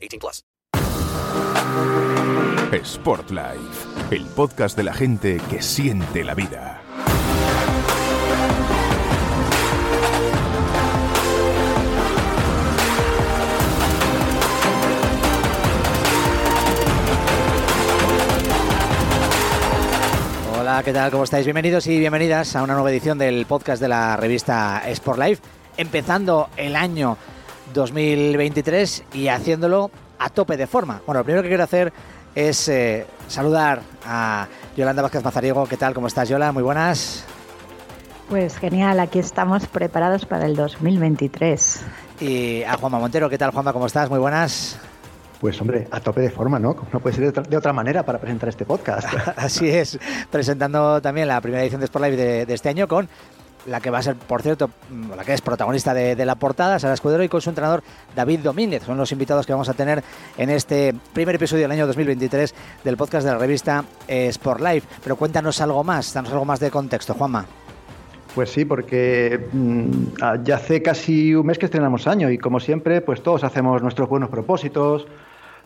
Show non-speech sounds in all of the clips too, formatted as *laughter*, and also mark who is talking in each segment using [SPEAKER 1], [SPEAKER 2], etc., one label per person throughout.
[SPEAKER 1] 18 plus.
[SPEAKER 2] Sport Life, el podcast de la gente que siente la vida.
[SPEAKER 3] Hola, ¿qué tal? ¿Cómo estáis? Bienvenidos y bienvenidas a una nueva edición del podcast de la revista Sport Life, empezando el año 2023 y haciéndolo a tope de forma. Bueno, lo primero que quiero hacer es eh, saludar a Yolanda Vázquez Mazariego. ¿Qué tal? ¿Cómo estás, Yola? Muy buenas.
[SPEAKER 4] Pues genial, aquí estamos preparados para el 2023.
[SPEAKER 3] Y a Juanma Montero. ¿Qué tal, Juanma? ¿Cómo estás? Muy buenas.
[SPEAKER 5] Pues hombre, a tope de forma, ¿no? No puede ser de otra, de otra manera para presentar este podcast. *laughs*
[SPEAKER 3] Así es, presentando también la primera edición de Sport Live de, de este año con la que va a ser, por cierto, mm, la que es protagonista de, la portada, Sara Escudero, y con su entrenador David Domínguez. Son los invitados que vamos a tener en este primer episodio del año 2023 del podcast de la revista eh, Sport Life. Pero cuéntanos algo más, danos algo más de contexto, Juanma.
[SPEAKER 5] Pues sí, porque mm, ya hace casi un mes que estrenamos año y como siempre, pues todos hacemos nuestros buenos propósitos,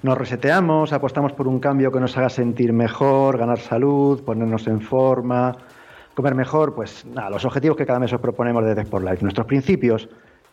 [SPEAKER 5] nos reseteamos, apostamos por un cambio que nos haga sentir mejor, ganar salud, ponernos en forma, comer mejor, pues nada, los objetivos que cada mes os proponemos desde Sport Life, nuestros principios.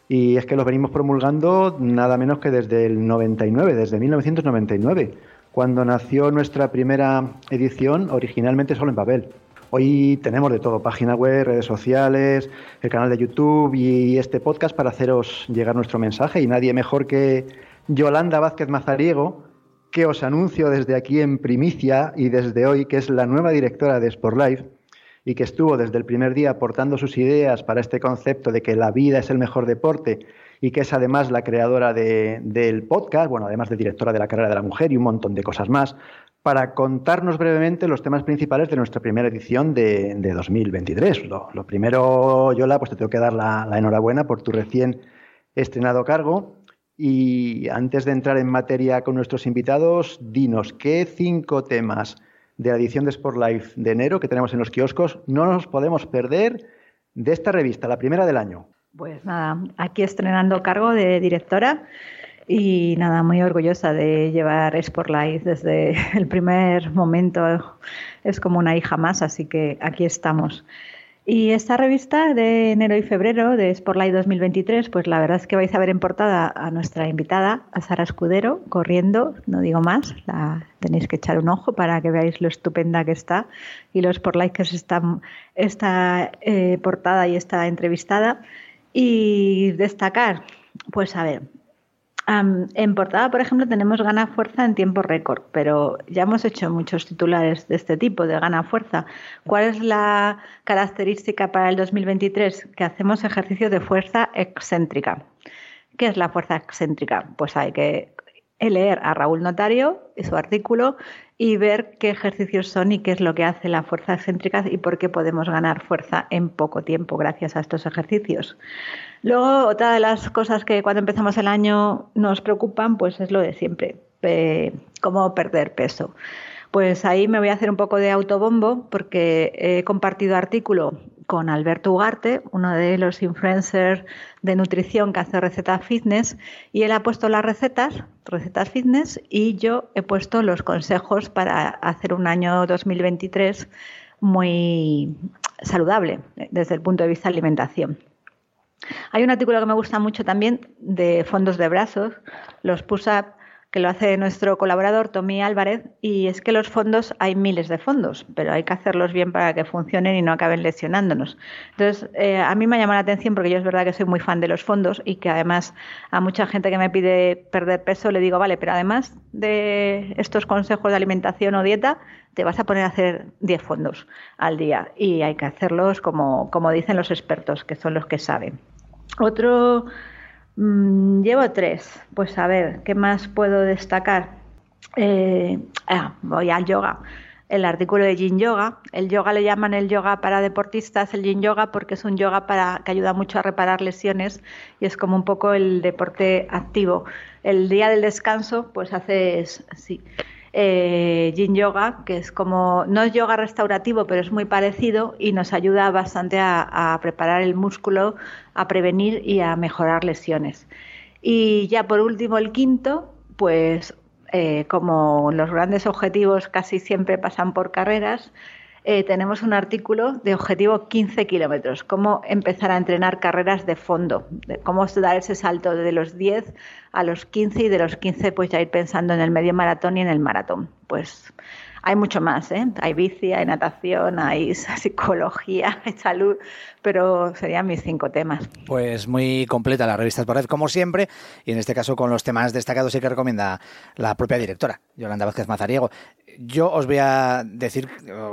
[SPEAKER 5] Y es que los venimos promulgando nada menos que desde el 99, desde 1999, cuando nació nuestra primera edición, originalmente solo en papel. Hoy tenemos de todo, página web, redes sociales, el canal de YouTube y este podcast para haceros llegar nuestro mensaje y nadie mejor que Yolanda Vázquez Mazariego, que os anuncio desde aquí en primicia y desde hoy que es la nueva directora de Sport Life y que estuvo desde el primer día aportando sus ideas para este concepto de que la vida es el mejor deporte y que es además la creadora de, del podcast, bueno, además de directora de la carrera de la mujer y un montón de cosas más, para contarnos brevemente los temas principales de nuestra primera edición de, de 2023. Lo, lo, primero, Yola, pues te tengo que dar la enhorabuena por tu recién estrenado cargo. Y antes de entrar en materia con nuestros invitados, dinos qué cinco temas de la edición de Sport Life de enero que tenemos en los kioscos no nos podemos perder de esta revista, la primera del año.
[SPEAKER 4] Pues nada, aquí estrenando cargo de directora y nada, muy orgullosa de llevar Sport Life desde *laughs* el primer momento. Es como una hija más, así que aquí estamos. Y esta revista de enero y febrero de Spotlight 2023, pues la verdad es que vais a ver en portada a nuestra invitada, a Sara Escudero, corriendo, no digo más, la tenéis que echar un ojo para que veáis lo estupenda que está y los Spotlight que es esta, esta eh, portada y esta entrevistada. Y destacar, pues a ver, Um, en portada, por ejemplo, tenemos gana fuerza en tiempo récord, pero ya hemos hecho muchos titulares de este tipo, de gana fuerza. ¿Cuál es la característica para el 2023? Que hacemos ejercicio de fuerza excéntrica. ¿Qué es la fuerza excéntrica? Pues hay que leer a Raúl Notario y su artículo y ver qué ejercicios son y qué es lo que hace la fuerza excéntrica y por qué podemos ganar fuerza en poco tiempo gracias a estos ejercicios. Luego, otra de las cosas que cuando empezamos el año nos preocupan, pues es lo de siempre, cómo perder peso. Pues ahí me voy a hacer un poco de autobombo porque he compartido artículo con Alberto Ugarte, uno de los influencers de nutrición que hace recetas fitness, y él ha puesto las recetas, recetas fitness, y yo he puesto los consejos para hacer un año 2023 muy saludable desde el punto de vista de alimentación. Hay un artículo que me gusta mucho también de fondos de brazos, los push-up que lo hace nuestro colaborador Tommy Álvarez, y es que los fondos, hay miles de fondos, pero hay que hacerlos bien para que funcionen y no acaben lesionándonos. Entonces, eh, a mí me llama la atención porque yo es verdad que soy muy fan de los fondos y que además a mucha gente que me pide perder peso le digo, vale, pero además de estos consejos de alimentación o dieta, te vas a poner a hacer 10 fondos al día y hay que hacerlos como, como dicen los expertos, que son los que saben. Otro Mm, llevo tres. Pues a ver, ¿qué más puedo destacar? Eh, ah, voy al yoga. El artículo de Yin Yoga. El yoga le llaman el yoga para deportistas, el Yin Yoga, porque es un yoga para, que ayuda mucho a reparar lesiones y es como un poco el deporte activo. El día del descanso, pues haces, sí, eh, Yin Yoga, que es como, no es yoga restaurativo, pero es muy parecido y nos ayuda bastante a, preparar el músculo, a prevenir y a mejorar lesiones. Y ya por último, el quinto, pues eh, como los grandes objetivos casi siempre pasan por carreras, eh, tenemos un artículo de objetivo 15 kilómetros, cómo empezar a entrenar carreras de fondo, cómo dar ese salto de los 10 a los 15 y de los 15 pues ya ir pensando en el medio maratón y en el maratón. Pues hay mucho más, ¿eh? Hay bici, hay natación, hay *laughs* psicología, hay salud, pero serían mis cinco temas.
[SPEAKER 3] Pues muy completa la revista Red, como siempre, y en este caso con los temas destacados y que recomienda la propia directora, Yolanda Vázquez Mazariego. Yo os voy a decir,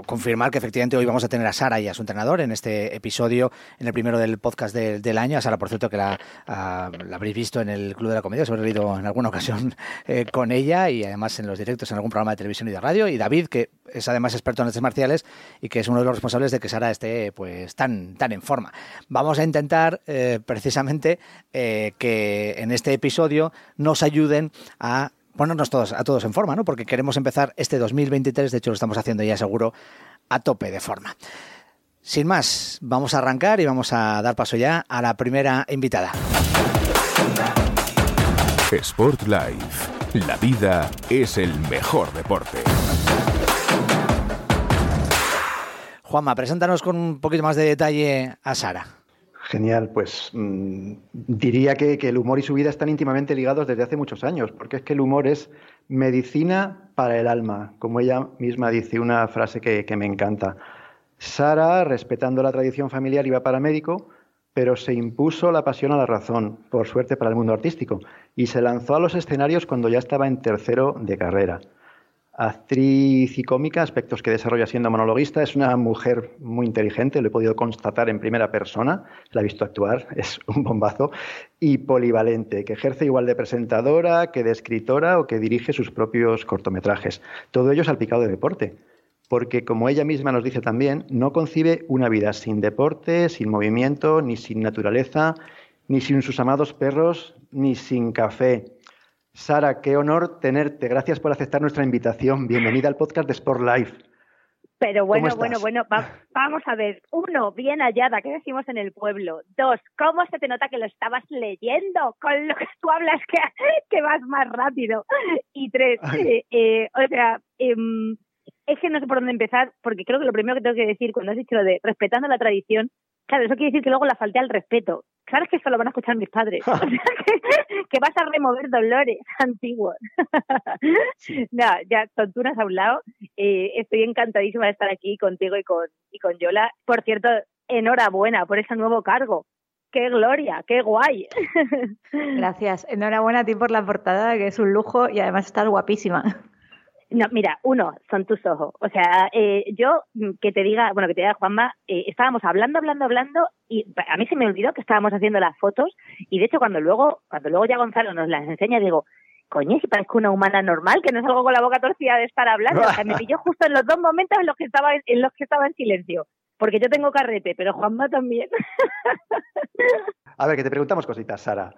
[SPEAKER 3] confirmar que efectivamente hoy vamos a tener a Sara y a su entrenador en este episodio, en el primero del podcast del año. A Sara, por cierto, que la, habréis visto en el Club de la Comedia, os habré leído en alguna ocasión eh, con ella y además en los directos en algún programa de televisión y de radio. Y David, que es además experto en artes marciales y que es uno de los responsables de que Sara esté pues tan, tan en forma. Vamos a intentar eh, precisamente eh, que en este episodio nos ayuden a ponernos todos, a todos en forma, ¿no? Porque queremos empezar este 2023, de hecho lo estamos haciendo ya seguro, a tope de forma. Sin más, vamos a arrancar y vamos a dar paso ya a la primera invitada.
[SPEAKER 2] Sport Life. La vida es el mejor deporte.
[SPEAKER 3] Juanma, preséntanos con un poquito más de detalle a Sara.
[SPEAKER 5] Genial, pues mm, diría que, el humor y su vida están íntimamente ligados desde hace muchos años, porque es que el humor es medicina para el alma, como ella misma dice, una frase que, que me encanta. Sara, respetando la tradición familiar, iba para médico, pero se impuso la pasión a la razón, por suerte para el mundo artístico, y se lanzó a los escenarios cuando ya estaba en tercero de carrera actriz y cómica, aspectos que desarrolla siendo monologuista. Es una mujer muy inteligente, lo he podido constatar en primera persona, la he visto actuar, *laughs* es un bombazo, y polivalente, que ejerce igual de presentadora que de escritora o que dirige sus propios cortometrajes. Todo ello salpicado de deporte, porque como ella misma nos dice también, no concibe una vida sin deporte, sin movimiento, ni sin naturaleza, ni sin sus amados perros, ni sin café Sara, qué honor tenerte. Gracias por aceptar nuestra invitación. Bienvenida al podcast de Sport Life.
[SPEAKER 6] Pero bueno, bueno, bueno, vamos a ver. Uno, bien hallada, ¿qué decimos en el pueblo? Dos, ¿cómo se te nota que lo estabas leyendo? Con lo que tú hablas que, que vas más rápido. Y tres, eh, eh, o sea, em, es que no sé por dónde empezar, porque creo que lo primero que tengo que decir cuando has dicho lo de respetando la tradición, claro, eso quiere decir que luego la falté al respeto sabes que esto lo van a escuchar mis padres. *laughs* o sea, que, vas a remover dolores *laughs* antiguos. no, ya, tonturas a un lado. Eh, estoy encantadísima de estar aquí contigo y con, y con Yola. Por cierto, enhorabuena por ese nuevo cargo. ¡Qué gloria! ¡Qué guay! *laughs*
[SPEAKER 4] Gracias. Enhorabuena a ti por la portada, que es un lujo y además estás guapísima.
[SPEAKER 6] No, mira, uno, son tus ojos. O sea, eh, yo mm, que te diga, bueno, que te diga Juanma, eh, estábamos hablando, hablando, hablando, y a mí se me olvidó que estábamos haciendo las fotos, y de hecho cuando luego, cuando luego ya Gonzalo nos las enseña, digo, coño, si parezco una humana normal, que no es algo con la boca torcida de estar hablando. O sea, me pilló justo en los dos momentos en los que estaba en los que estaba en silencio. Porque yo tengo carrete, pero Juanma también. *laughs*
[SPEAKER 5] A ver, que te preguntamos cositas, Sara.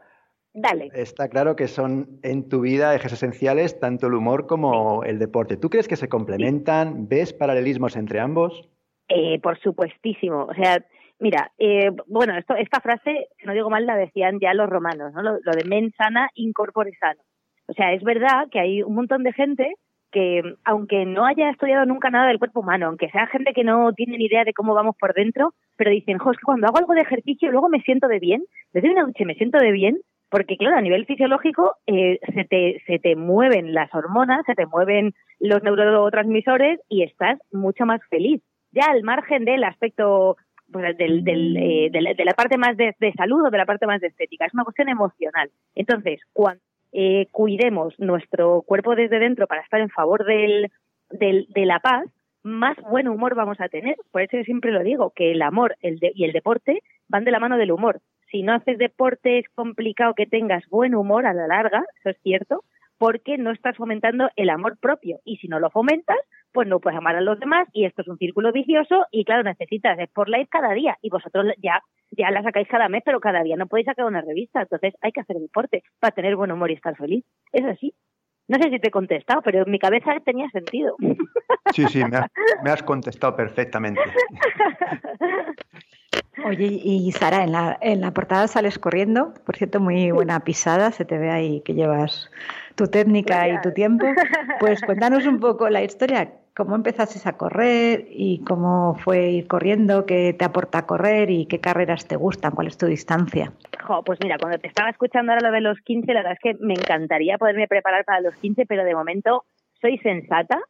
[SPEAKER 6] Dale.
[SPEAKER 5] Está claro que son en tu vida ejes esenciales tanto el humor como el deporte. ¿Tú crees que se complementan? ¿Ves paralelismos entre ambos?
[SPEAKER 6] Eh, por supuestísimo. O sea, mira, eh, bueno, esto, esta frase, no digo mal, la decían ya los romanos, ¿no? Lo, de men sana, incorpore sano. O sea, es verdad que hay un montón de gente que, aunque no haya estudiado nunca nada del cuerpo humano, aunque sea gente que no tiene ni idea de cómo vamos por dentro, pero dicen, jo, es que cuando hago algo de ejercicio luego me siento de bien, desde una noche me siento de bien, Porque, claro, a nivel fisiológico eh, se, te, se te mueven las hormonas, se te mueven los neurotransmisores y estás mucho más feliz. Ya al margen del aspecto pues, del, del, eh, de, la, parte más de, salud o de la parte más de estética, es una cuestión emocional. Entonces, cuando eh, cuidemos nuestro cuerpo desde dentro para estar en favor del, del, de la paz, más buen humor vamos a tener. Por eso yo siempre lo digo, que el amor el y el deporte van de la mano del humor. Si no haces deporte es complicado que tengas buen humor a la larga, eso es cierto, porque no estás fomentando el amor propio. Y si no lo fomentas, pues no puedes amar a los demás y esto es un círculo vicioso y claro, necesitas Spotlight cada día y vosotros ya, ya la sacáis cada mes, pero cada día no podéis sacar una revista. Entonces hay que hacer deporte para tener buen humor y estar feliz. Es así. No sé si te he contestado, pero en mi cabeza tenía sentido.
[SPEAKER 5] Sí, sí, me, has contestado perfectamente. *laughs*
[SPEAKER 4] Oye, y Sara, en la, en la portada sales corriendo, por cierto, muy buena pisada, se te ve ahí que llevas tu técnica y tu tiempo. *laughs* Pues cuéntanos un poco la historia, cómo empezaste a correr y cómo fue ir corriendo, qué te aporta correr y qué carreras te gustan, cuál es tu distancia.
[SPEAKER 6] pues mira, cuando te estaba escuchando ahora lo de los 15, la verdad es que me encantaría poderme preparar para los 15, pero de momento soy sensata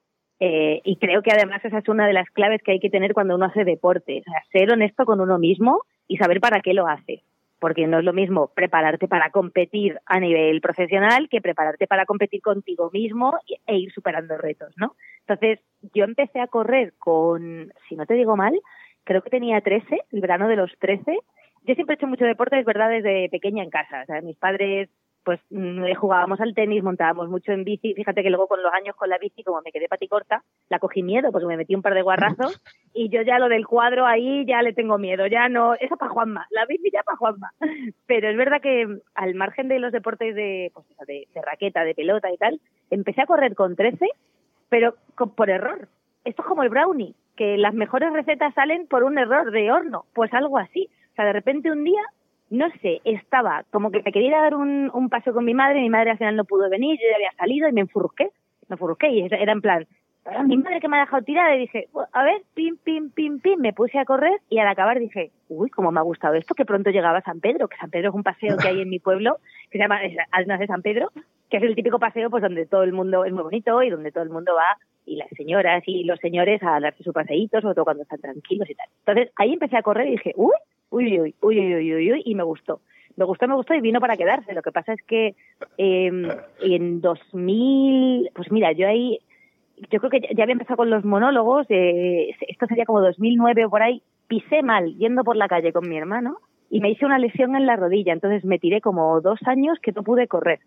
[SPEAKER 6] eh, y creo que además esa es una de las claves que hay que tener cuando uno hace deporte, o sea, ser honesto con uno mismo y saber para qué lo hace. Porque no es lo mismo prepararte para competir a nivel profesional que prepararte para competir contigo mismo e ir superando retos, ¿no? Entonces, yo empecé a correr con, si no te digo mal, creo que tenía 13, el verano de los 13. Yo siempre he hecho mucho deporte, es verdad, desde pequeña en casa. O sea, mis padres pues mm, jugábamos al tenis, montábamos mucho en bici. Fíjate que luego con los años con la bici, como me quedé paticorta, la cogí miedo, pues me metí un par de guarrazos *laughs* y yo ya lo del cuadro ahí ya le tengo miedo, ya no, eso para Juanma, la bici ya para Juanma. Pero es verdad que al margen de los deportes de, pues, de, de raqueta, de pelota y tal, empecé a correr con 13, pero por error. Esto es como el brownie, que las mejores recetas salen por un error de horno, pues algo así. O sea, de repente un día no sé, estaba como que me quería dar un, un paseo con mi madre, mi madre al final no pudo venir, yo ya había salido y me enfurruqué, me enfurruqué y era en plan, mi madre que me ha dejado tirada y dije, a ver, pim, pim, pim, pim, me puse a correr y al acabar dije, uy, cómo me ha gustado esto, que pronto llegaba a San Pedro, que San Pedro es un paseo que hay en mi pueblo, que se llama Almas de San Pedro, que es el típico paseo pues donde todo el mundo es muy bonito y donde todo el mundo va y las señoras y los señores a darse su paseíto, sobre todo cuando están tranquilos y tal. Entonces ahí empecé a correr y dije, uy, uy, uy, uy, uy, uy, uy, y me gustó. Me gustó, me gustó y vino para quedarse. Lo que pasa es que eh, en 2000, pues mira, yo ahí, yo creo que ya había empezado con los monólogos, eh, esto sería como 2009 o por ahí, pisé mal yendo por la calle con mi hermano y me hice una lesión en la rodilla, entonces me tiré como dos años que no pude correr.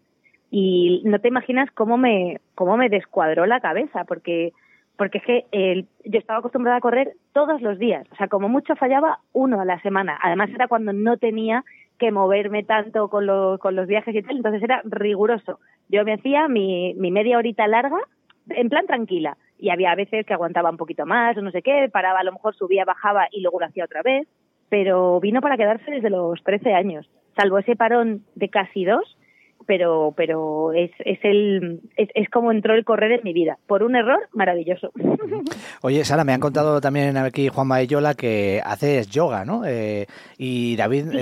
[SPEAKER 6] Y no te imaginas cómo me, cómo me descuadró la cabeza, porque porque es que eh, yo estaba acostumbrada a correr todos los días, o sea, como mucho fallaba uno a la semana. Además era cuando no tenía que moverme tanto con, los, con los viajes y tal, entonces era riguroso. Yo me hacía mi, mi media horita larga en plan tranquila y había veces que aguantaba un poquito más o no sé qué, paraba, a lo mejor subía, bajaba y luego lo hacía otra vez, pero vino para quedarse desde los 13 años, salvo ese parón de casi dos, pero pero es, es el es, es, como entró el correr en mi vida. Por un error maravilloso. *laughs*
[SPEAKER 3] Oye Sara me han contado también aquí Juan Mayola que haces yoga no eh, y David eh,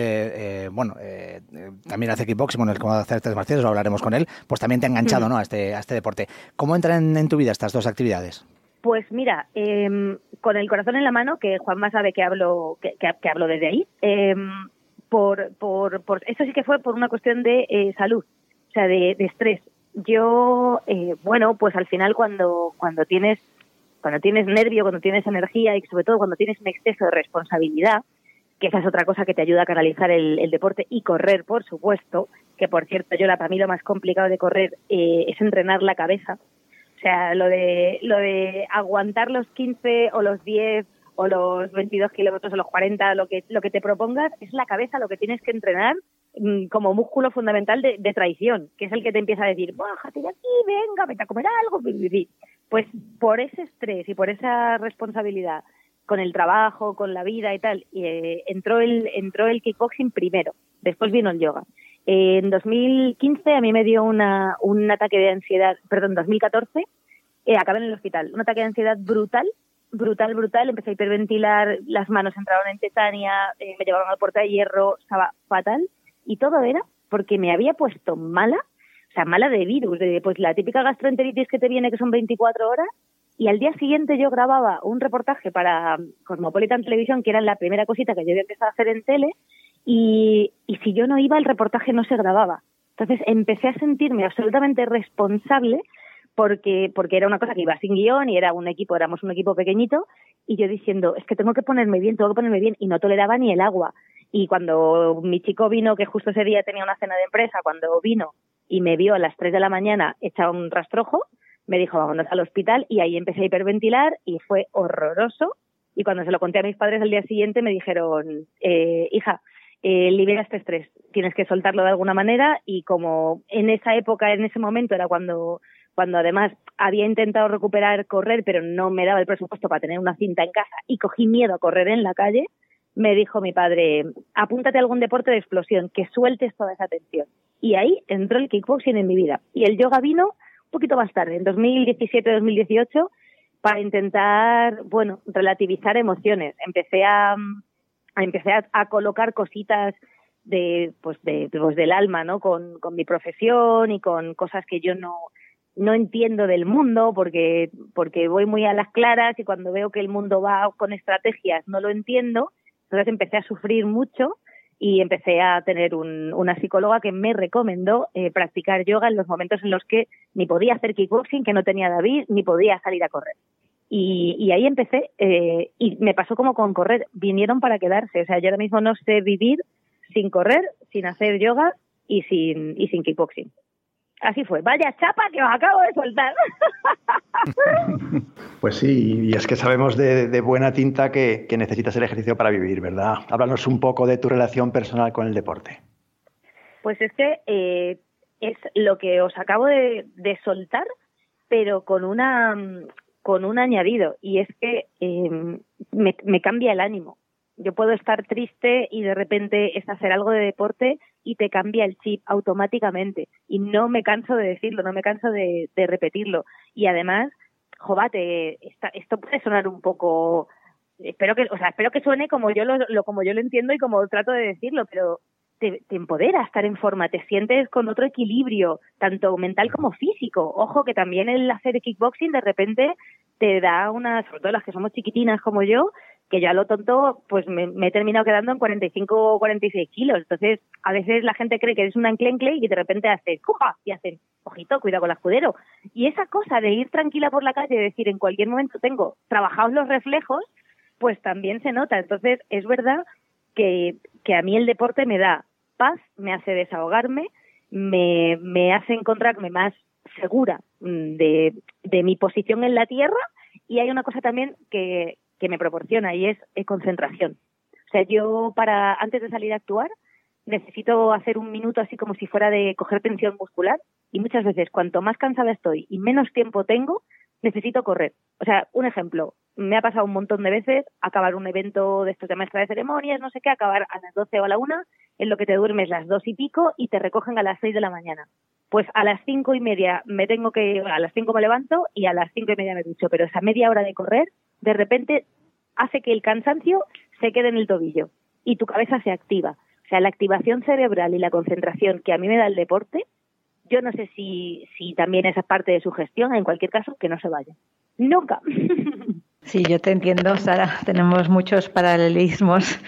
[SPEAKER 3] eh, bueno eh, también hace kickboxing bueno el cómo hacer tres marciales lo hablaremos con él pues también te ha enganchado no a este a este deporte. Cómo entran en tu vida estas dos actividades
[SPEAKER 6] pues mira, eh, con el corazón en la mano, que Juanma sabe que hablo, que, que, que hablo desde ahí, eh, por, por, por, eso sí que fue por una cuestión de eh, salud, o sea, de, de estrés. Yo, eh, bueno, pues al final cuando, cuando tienes, cuando tienes nervio, cuando tienes energía y sobre todo cuando tienes un exceso de responsabilidad, que esa es otra cosa que te ayuda a canalizar el, deporte y correr, por supuesto, que por cierto, yo la, para mí lo más complicado de correr eh, es entrenar la cabeza. O sea, lo de, lo de aguantar los 15 o los 10 o los 22 kilómetros o los 40, lo que, lo que te propongas, es la cabeza lo que tienes que entrenar mm, como músculo fundamental de, traición, que es el que te empieza a decir, bájate de aquí, venga, vete a comer algo. Pues por ese estrés y por esa responsabilidad con el trabajo, con la vida y tal, eh, entró, el, entró el kickboxing primero, después vino el yoga. en 2015 a mí me dio una, un ataque de ansiedad, perdón, 2014, eh, acabé en el hospital, un ataque de ansiedad brutal brutal, brutal. Empecé a hiperventilar, las manos entraron en tetania, eh, me llevaron al puerta de hierro, estaba fatal. Y todo era porque me había puesto mala, o sea, mala de virus, de pues la típica gastroenteritis que te viene que son 24 horas, y al día siguiente yo grababa un reportaje para Cosmopolitan Televisión, que era la primera cosita que yo había empezado a hacer en tele, y, y si yo no iba, el reportaje no se grababa. Entonces empecé a sentirme absolutamente responsable porque, porque era una cosa que iba sin guion y era un equipo, éramos un equipo pequeñito, y yo diciendo, es que tengo que ponerme bien, tengo que ponerme bien, y no toleraba ni el agua. Y cuando mi chico vino, que justo ese día tenía una cena de empresa, cuando vino y me vio a las 3 de la mañana hecha un rastrojo, me dijo, vámonos al hospital, y ahí empecé a hiperventilar y fue horroroso. Y cuando se lo conté a mis padres al día siguiente, me dijeron, eh, hija, eh, libera este estrés, tienes que soltarlo de alguna manera y como en esa época, en ese momento era cuando cuando además había intentado recuperar correr, pero no me daba el presupuesto para tener una cinta en casa y cogí miedo a correr en la calle, me dijo mi padre, apúntate a algún deporte de explosión, que sueltes toda esa tensión. Y ahí entró el kickboxing en mi vida. Y el yoga vino un poquito más tarde, en 2017-2018, para intentar, bueno, relativizar emociones. Empecé a, a empecé a, colocar cositas de, pues de, pues del alma, ¿no? Con, con mi profesión y con cosas que yo no, no entiendo del mundo porque, porque voy muy a las claras y cuando veo que el mundo va con estrategias no lo entiendo. Entonces empecé a sufrir mucho y empecé a tener un, una psicóloga que me recomendó eh, practicar yoga en los momentos en los que ni podía hacer kickboxing, que no tenía David, ni podía salir a correr. Y, y ahí empecé eh, y me pasó como con correr, vinieron para quedarse. O sea, yo ahora mismo no sé vivir sin correr, sin hacer yoga y sin, y sin kickboxing. Así fue. Vaya chapa que os acabo de soltar. *laughs*
[SPEAKER 5] Pues sí, y es que sabemos de, buena tinta que, necesitas el ejercicio para vivir, ¿verdad? Háblanos un poco de tu relación personal con el deporte.
[SPEAKER 6] Pues es que eh, es lo que os acabo de, soltar, pero con una con un añadido y es que eh, me cambia el ánimo yo puedo estar triste y de repente es hacer algo de deporte y te cambia el chip automáticamente. Y no me canso de decirlo, no me canso de, repetirlo. Y además, jovate, esto puede sonar un poco, espero que, o sea, espero que suene como yo lo, como yo lo entiendo y como trato de decirlo, pero te, te, empodera estar en forma, te sientes con otro equilibrio, tanto mental como físico. Ojo que también el hacer kickboxing de repente te da una, sobre todo las que somos chiquitinas como yo, que ya lo tonto, pues me, he terminado quedando en 45 o 46 kilos. Entonces, a veces la gente cree que eres un anclencle y de repente haces ¡cuja! y hacen, ojito, cuidado con el escudero. Y esa cosa de ir tranquila por la calle y decir en cualquier momento tengo trabajados los reflejos, pues también se nota. Entonces, es verdad que, que a mí el deporte me da paz, me hace desahogarme, me, me hace encontrarme más segura mm, de, de mi posición en la tierra y hay una cosa también que, que me proporciona y es, concentración. O sea, yo para antes de salir a actuar necesito hacer un minuto así como si fuera de coger tensión muscular y muchas veces cuanto más cansada estoy y menos tiempo tengo, necesito correr. O sea, un ejemplo, me ha pasado un montón de veces acabar un evento de estos de maestra de ceremonias, no sé qué, acabar a las 12 o a la una, en lo que te duermes las dos y pico y te recogen a las seis de la mañana. Pues a las cinco y media me tengo que, a las cinco me levanto y a las cinco y media me ducho, pero esa media hora de correr de repente hace que el cansancio se quede en el tobillo y tu cabeza se activa. O sea, la activación cerebral y la concentración que a mí me da el deporte, yo no sé si, si también esa parte de su gestión, en cualquier caso, que no se vaya. Nunca. *laughs*
[SPEAKER 4] Sí, yo te entiendo, Sara. Tenemos muchos paralelismos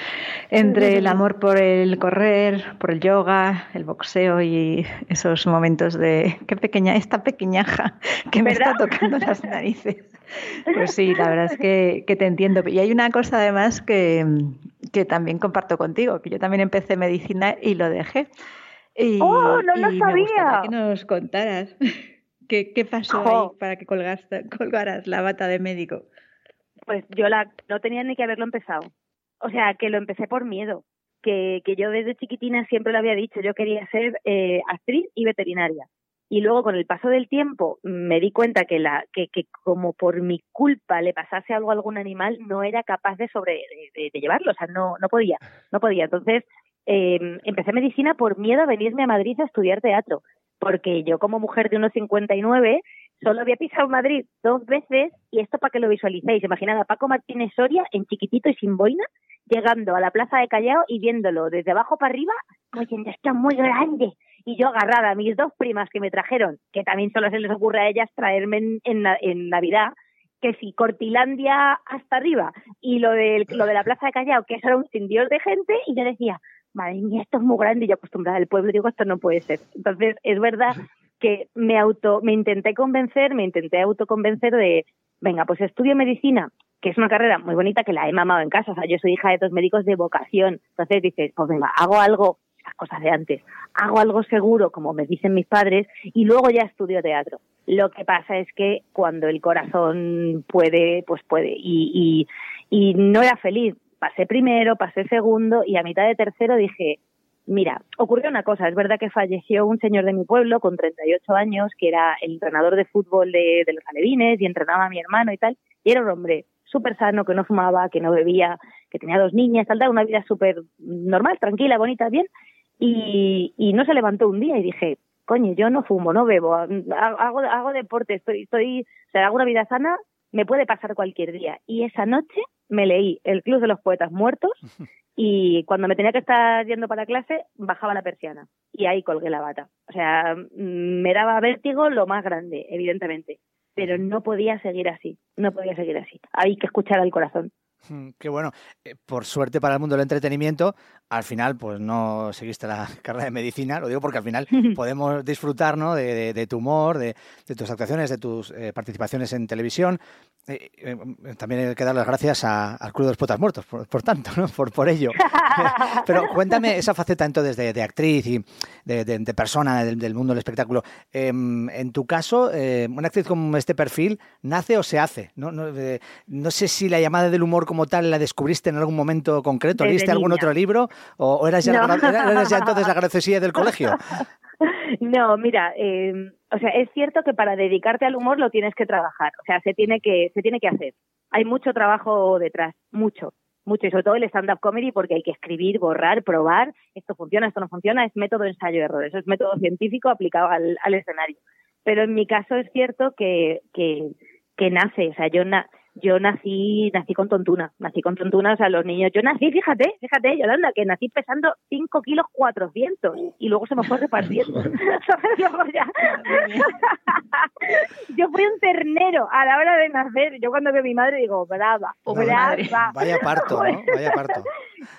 [SPEAKER 4] entre el amor por el correr, por el yoga, el boxeo y esos momentos de qué pequeña, esta pequeñaja que me está tocando las narices. Pues sí, la verdad es *laughs* que, te entiendo. Y hay una cosa además que, también comparto contigo, que yo también empecé medicina y lo dejé.
[SPEAKER 6] Y, ¡Oh, no lo sabía!
[SPEAKER 4] que nos contaras *laughs* qué, qué pasó ahí para que colgaste, colgaras la bata de médico.
[SPEAKER 6] Pues yo la, no tenía ni que haberlo empezado. O sea, que lo empecé por miedo. Que, que yo desde chiquitina siempre lo había dicho, yo quería ser eh, actriz y veterinaria y luego con el paso del tiempo me di cuenta que la que, que como por mi culpa le pasase algo a algún animal no era capaz de sobre de, llevarlo o sea no no podía no podía entonces eh, empecé medicina por miedo a venirme a Madrid a estudiar teatro porque yo como mujer de unos 59 solo había pisado Madrid dos veces y esto para que lo visualicéis. Imaginad a Paco Martínez Soria en chiquitito y sin boina, llegando a la plaza de Callao y viéndolo desde abajo para arriba, ya está muy grande. Y yo agarrada a mis dos primas que me trajeron, que también solo se les ocurre a ellas traerme en, Navidad, que si Cortilandia hasta arriba y lo de, lo de la plaza de Callao, que eso era un sin Dios de gente, y yo decía, madre mía, esto es muy grande y yo acostumbrada al pueblo, digo, esto no puede ser. Entonces, es verdad que me auto, me intenté convencer, me intenté autoconvencer de, venga, pues estudio medicina, que es una carrera muy bonita que la he mamado en casa, o sea, yo soy hija de dos médicos de vocación, entonces dices, pues venga, hago algo, las cosas de antes, hago algo seguro, como me dicen mis padres, y luego ya estudio teatro. Lo que pasa es que cuando el corazón puede, pues puede, y, y, y no era feliz. Pasé primero, pasé segundo, y a mitad de tercero dije, Mira, ocurrió una cosa. Es verdad que falleció un señor de mi pueblo con 38 años, que era el entrenador de fútbol de, los alevines y entrenaba a mi hermano y tal. Y era un hombre súper sano, que no fumaba, que no bebía, que tenía dos niñas, tal, tal, una vida súper normal, tranquila, bonita, bien. Y, no se levantó un día y dije, coño, yo no fumo, no bebo, hago, hago deporte, estoy, estoy, o sea, hago una vida sana, me puede pasar cualquier día. Y esa noche me leí El Club de los Poetas Muertos *laughs* y cuando me tenía que estar yendo para clase bajaba la persiana y ahí colgué la bata. O sea, mm, me daba vértigo lo más grande, evidentemente, pero no podía seguir así, no podía seguir así. Hay que escuchar al corazón.
[SPEAKER 3] Mm, qué bueno. Eh, por suerte para el mundo del entretenimiento, al final pues no seguiste la *laughs* carrera de medicina, lo digo porque al final *laughs* podemos disfrutar ¿no? de, tu humor, de, tus actuaciones, de tus eh, participaciones en televisión. Eh, también hay que dar las gracias al Club de los Potas Muertos, por, tanto, ¿no? por, por ello. *laughs* Pero cuéntame esa faceta entonces de, actriz y de, persona del, mundo del espectáculo. Em, en tu caso, una actriz con este perfil, ¿nace o se hace? No, no, no sé si la llamada del humor como tal la descubriste en algún momento concreto? ¿Leíste algún otro libro? ¿O, eras, ya ya entonces la *laughs* graciosidad del colegio?
[SPEAKER 6] No, mira, em, o sea, es cierto que para dedicarte al humor lo tienes que trabajar, o sea, se tiene que, se tiene que hacer. Hay mucho trabajo detrás, mucho, mucho, y sobre todo el stand-up comedy porque hay que escribir, borrar, probar, esto funciona, esto no funciona, es método ensayo-error, eso es método científico aplicado al, al escenario. Pero en mi caso es cierto que, que, que nace, o sea, yo na yo nací, nací con tontuna, nací con tontunas a los niños. Yo nací, fíjate, fíjate, Yolanda, que nací pesando 5 kilos 400 y luego se me fue repartiendo. *laughs* *laughs* *laughs* yo fui un ternero a la hora de nacer. Yo cuando veo a mi madre digo, brava, brava.
[SPEAKER 3] Vaya parto, ¿no? Vaya parto.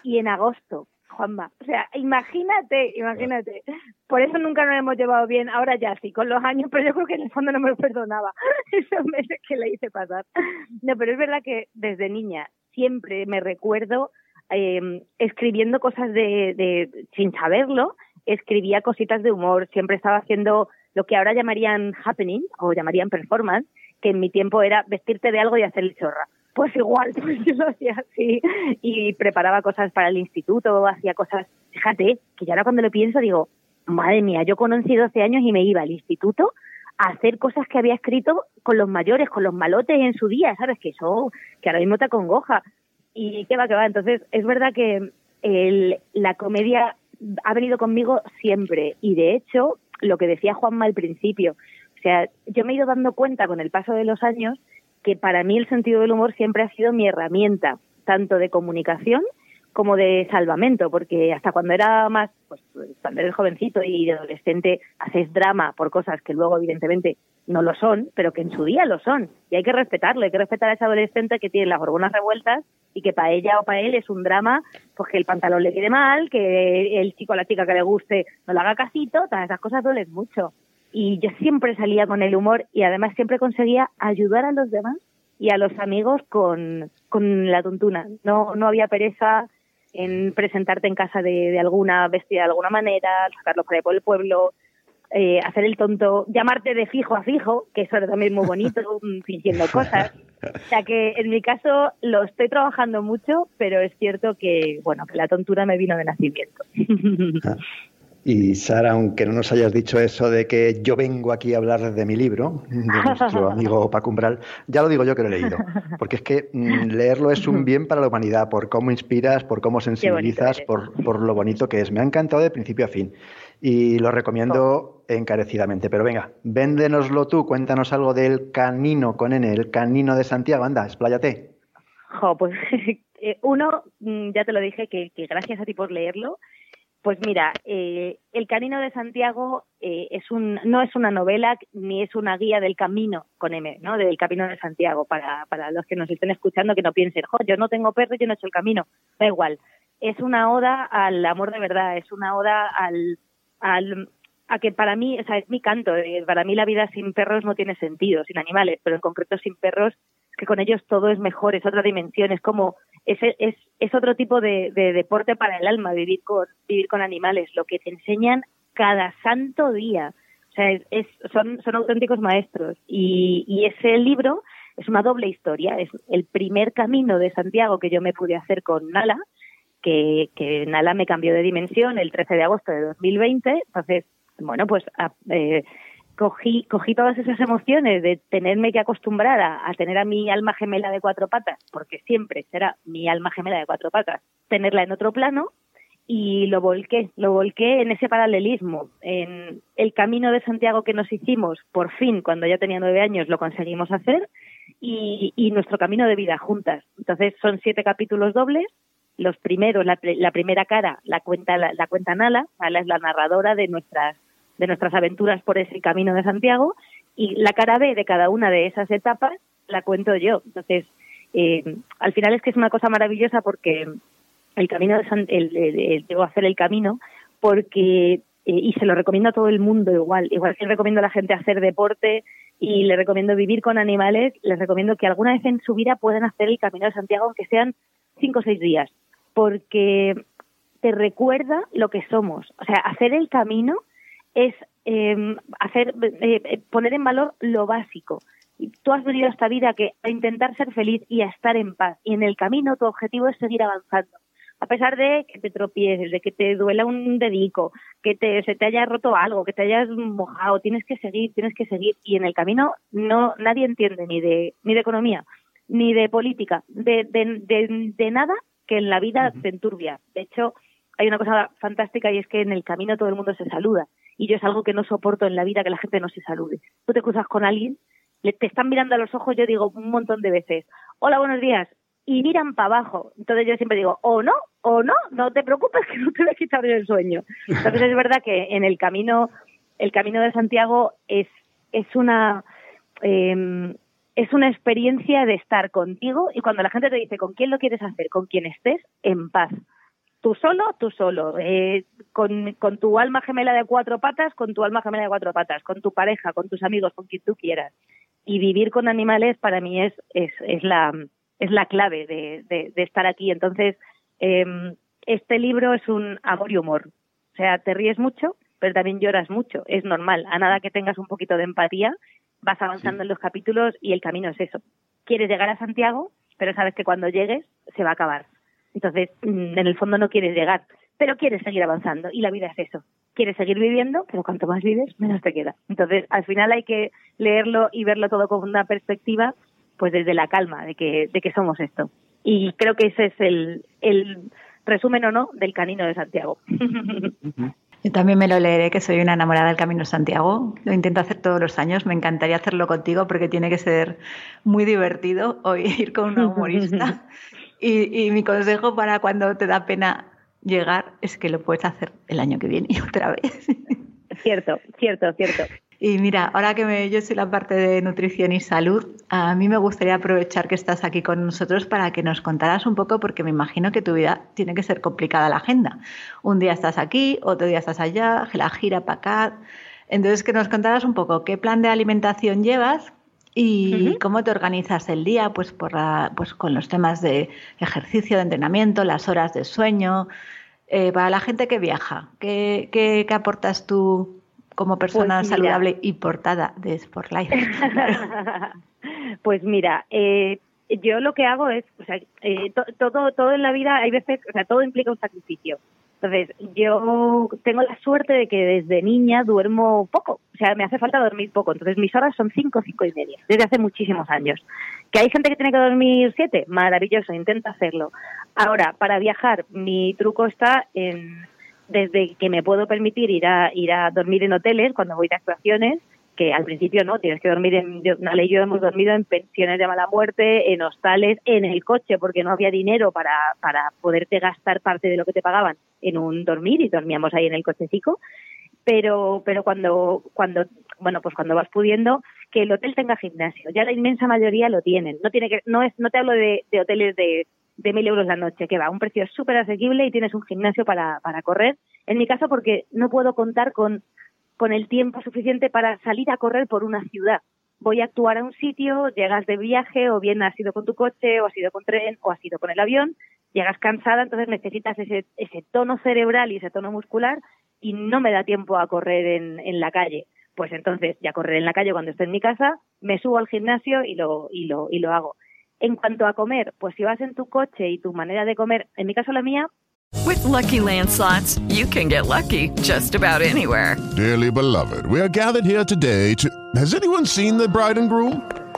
[SPEAKER 6] y en agosto, Juanma. O sea, imagínate, imagínate. Por eso nunca nos hemos llevado bien. Ahora ya sí, con los años, pero yo creo que en el fondo no me lo perdonaba *laughs* esos meses que le hice pasar. No, pero es verdad que desde niña siempre me recuerdo eh, escribiendo cosas de, de, sin saberlo, escribía cositas de humor. Siempre estaba haciendo lo que ahora llamarían happening o llamarían performance, que en mi tiempo era vestirte de algo y hacer el chorra pues igual, *laughs* pues yo lo hacía así y preparaba cosas para el instituto, hacía cosas, fíjate, que yo ahora cuando lo pienso digo, madre mía, yo con 11 y 12 años y me iba al instituto a hacer cosas que había escrito con los mayores, con los malotes en su día, ¿sabes? Que eso, que ahora mismo te acongoja. Y qué va, qué va. Entonces, es verdad que la comedia ha venido conmigo siempre y de hecho, lo que decía Juanma al principio, o sea, yo me he ido dando cuenta con el paso de los años que para mí el sentido del humor siempre ha sido mi herramienta, tanto de comunicación como de salvamento, porque hasta cuando era más, pues cuando eres jovencito y de adolescente haces drama por cosas que luego evidentemente no lo son, pero que en su día lo son. Y hay que respetarlo, hay que respetar a ese adolescente que tiene las hormonas revueltas y que para ella o para él es un drama, pues que el pantalón le quede mal, que el chico o la chica que le guste no le haga casito, todas esas cosas duelen mucho y yo siempre salía con el humor y además siempre conseguía ayudar a los demás y a los amigos con, con la tontuna. No, no había pereza en presentarte en casa de, de alguna bestia de alguna manera, sacarlo por ahí por el pueblo, eh, hacer el tonto, llamarte de fijo a fijo, que eso era también muy bonito, *laughs* fingiendo cosas. O sea que en mi caso lo estoy trabajando mucho, pero es cierto que, bueno, que la tontura me vino de nacimiento.
[SPEAKER 5] Y Sara, aunque no nos hayas dicho eso de que yo vengo aquí a hablar de mi libro, de nuestro *laughs* amigo Paco Umbral, ya lo digo yo que lo he leído. Porque es que mm, leerlo es un bien para la humanidad, por cómo inspiras, por cómo sensibilizas, por, por, lo bonito que es. Me ha encantado de principio a fin. y lo recomiendo encarecidamente. Pero venga, véndenoslo tú, cuéntanos algo del Canino con N, el Canino de Santiago, anda, expláyate.
[SPEAKER 6] Jo, pues *laughs* eh, uno, mm, ya te lo dije, que, gracias a ti por leerlo. Pues mira, eh, El Canino de Santiago eh, es un, no es una novela ni es una guía del camino con M, ¿no? Del Camino de Santiago, para, para los que nos estén escuchando que no piensen, jo, yo no tengo perro, yo no he hecho el camino. Da igual. Es una oda al amor de verdad, es una oda al, al a que para mí, o sea, es mi canto, para mí la vida sin perros no tiene sentido, sin animales, pero en concreto sin perros que con ellos todo es mejor, es otra dimensión, es como, es, es, es otro tipo de, deporte para el alma, vivir con, vivir con animales, lo que te enseñan cada santo día. O sea, es, son, son auténticos maestros. Y, y ese libro es una doble historia. Es el primer camino de Santiago que yo me pude hacer con Nala, que, que Nala me cambió de dimensión el 13 de agosto de 2020. Entonces, bueno, pues eh, cogí, cogí todas esas emociones de tenerme que acostumbrar a, tener a mi alma gemela de cuatro patas, porque siempre será mi alma gemela de cuatro patas, tenerla en otro plano, y lo volqué, lo volqué en ese paralelismo, en el camino de Santiago que nos hicimos, por fin, cuando ya tenía nueve años, lo conseguimos hacer, y, nuestro camino de vida juntas. Entonces son siete capítulos dobles, los primeros, la, primera cara la cuenta, la, la cuenta Nala, Nala es la narradora de nuestras de nuestras aventuras por ese camino de Santiago y la cara B de cada una de esas etapas la cuento yo. Entonces, eh, al final es que es una cosa maravillosa porque el camino de San, el, hacer el camino porque eh, y se lo recomiendo a todo el mundo igual, igual que recomiendo a la gente hacer deporte y le recomiendo vivir con animales, les recomiendo que alguna vez en su vida puedan hacer el camino de Santiago aunque sean cinco o seis días, porque te recuerda lo que somos. O sea, hacer el camino es em, hacer eh, eh, poner en valor lo básico. Tú has venido a esta vida que a intentar ser feliz y a estar en paz. Y en el camino tu objetivo es seguir avanzando. A pesar de que te tropieces, de que te duela un dedico, que te, se te haya roto algo, que te hayas mojado, tienes que seguir, tienes que seguir. Y en el camino no nadie entiende ni de, ni de economía, ni de política, de, de, de, nada que en la vida te enturbia. De hecho, hay una cosa fantástica y es que en el camino todo el mundo se saluda y yo es algo que no soporto en la vida que la gente no se salude. Tú te cruzas con alguien, le, te están mirando a los ojos, yo digo un montón de veces, hola, buenos días, y miran para abajo. Entonces yo siempre digo, o no, o no, no te preocupes *laughs* que no te voy a quitar el sueño. Entonces es verdad que en el camino, el camino de Santiago es, es una... Eh, es una experiencia de estar contigo y cuando la gente te dice con quién lo quieres hacer, con quien estés, en paz tú solo, tú solo, eh, con, con, tu alma gemela de cuatro patas, con tu alma gemela de cuatro patas, con tu pareja, con tus amigos, con quien tú quieras. Y vivir con animales para mí es, es, es, la, es la clave de, de, estar aquí. Entonces, eh, este libro es un amor y humor. O sea, te ríes mucho, pero también lloras mucho. Es normal. A nada que tengas un poquito de empatía, vas avanzando en los capítulos y el camino es eso. Quieres llegar a Santiago, pero sabes que cuando llegues se va a acabar entonces, mm, en el fondo no quieres llegar, pero quieres seguir avanzando y la vida es eso. Quieres seguir viviendo, pero cuanto más vives, menos te queda. Entonces, al final hay que leerlo y verlo todo con una perspectiva, pues desde la calma de que, de que somos esto. Y creo que ese es el, el resumen o no del Camino de Santiago.
[SPEAKER 4] Yo también me lo leeré, que soy una enamorada del Camino de Santiago. Lo intento hacer todos los años. Me encantaría hacerlo contigo porque tiene que ser muy divertido oír *laughs* con una humorista *laughs* Y, mi consejo para cuando te da pena llegar es que lo puedes hacer el año que viene y *laughs* otra vez.
[SPEAKER 6] Cierto, cierto, cierto.
[SPEAKER 4] Y mira, ahora que me, yo soy la parte de nutrición y salud, a mí me gustaría aprovechar que estás aquí con nosotros para que nos contaras un poco, porque me imagino que tu vida tiene que ser complicada la agenda. Un día estás aquí, otro día estás allá, la gira para acá. Entonces, que nos contaras un poco qué plan de alimentación llevas, ¿Y cómo te organizas el día? Pues, por pues con los temas de ejercicio, de entrenamiento, las horas de sueño. Eh, para la gente que viaja, ¿qué, qué, aportas tú como persona pues saludable y portada de Sportlife? *laughs*
[SPEAKER 6] pues mira, eh, yo lo que hago es, o sea, eh, todo, todo en la vida hay veces, o sea, todo implica un sacrificio. Entonces, yo tengo la suerte de que desde niña duermo poco, o sea, me hace falta dormir poco. Entonces, mis horas son cinco, cinco y media, desde hace muchísimos años. ¿Que hay gente que tiene que dormir siete? Maravilloso, intenta hacerlo. Ahora, para viajar, mi truco está en, desde que me puedo permitir ir a, ir a dormir en hoteles cuando voy de actuaciones, que al principio no, tienes que dormir en, una ley yo hemos dormido en pensiones de mala muerte, en hostales, en el coche, porque no había dinero para, para poderte gastar parte de lo que te pagaban en un dormir y dormíamos ahí en el cochecico. Pero, pero cuando, cuando, bueno, pues cuando vas pudiendo, que el hotel tenga gimnasio. Ya la inmensa mayoría lo tienen. No tiene que, no es, no te hablo de, de hoteles de, de mil euros la noche, que va, un precio súper asequible y tienes un gimnasio para, para correr. En mi caso, porque no puedo contar con con el tiempo suficiente para salir a correr por una ciudad. Voy a actuar a un sitio, llegas de viaje o bien has ido con tu coche o has ido con tren o has ido con el avión, llegas cansada, entonces necesitas ese, ese tono cerebral y ese tono muscular y no me da tiempo a correr en, en la calle. Pues entonces ya correr en la calle cuando esté en mi casa, me subo al gimnasio y lo, y lo, y lo hago. En cuanto a comer, pues si vas en tu coche y tu manera de comer, en mi caso la mía,
[SPEAKER 7] With lucky landslots, you can get lucky just about anywhere.
[SPEAKER 8] Dearly beloved, we are gathered here today to. Has anyone seen the bride and groom?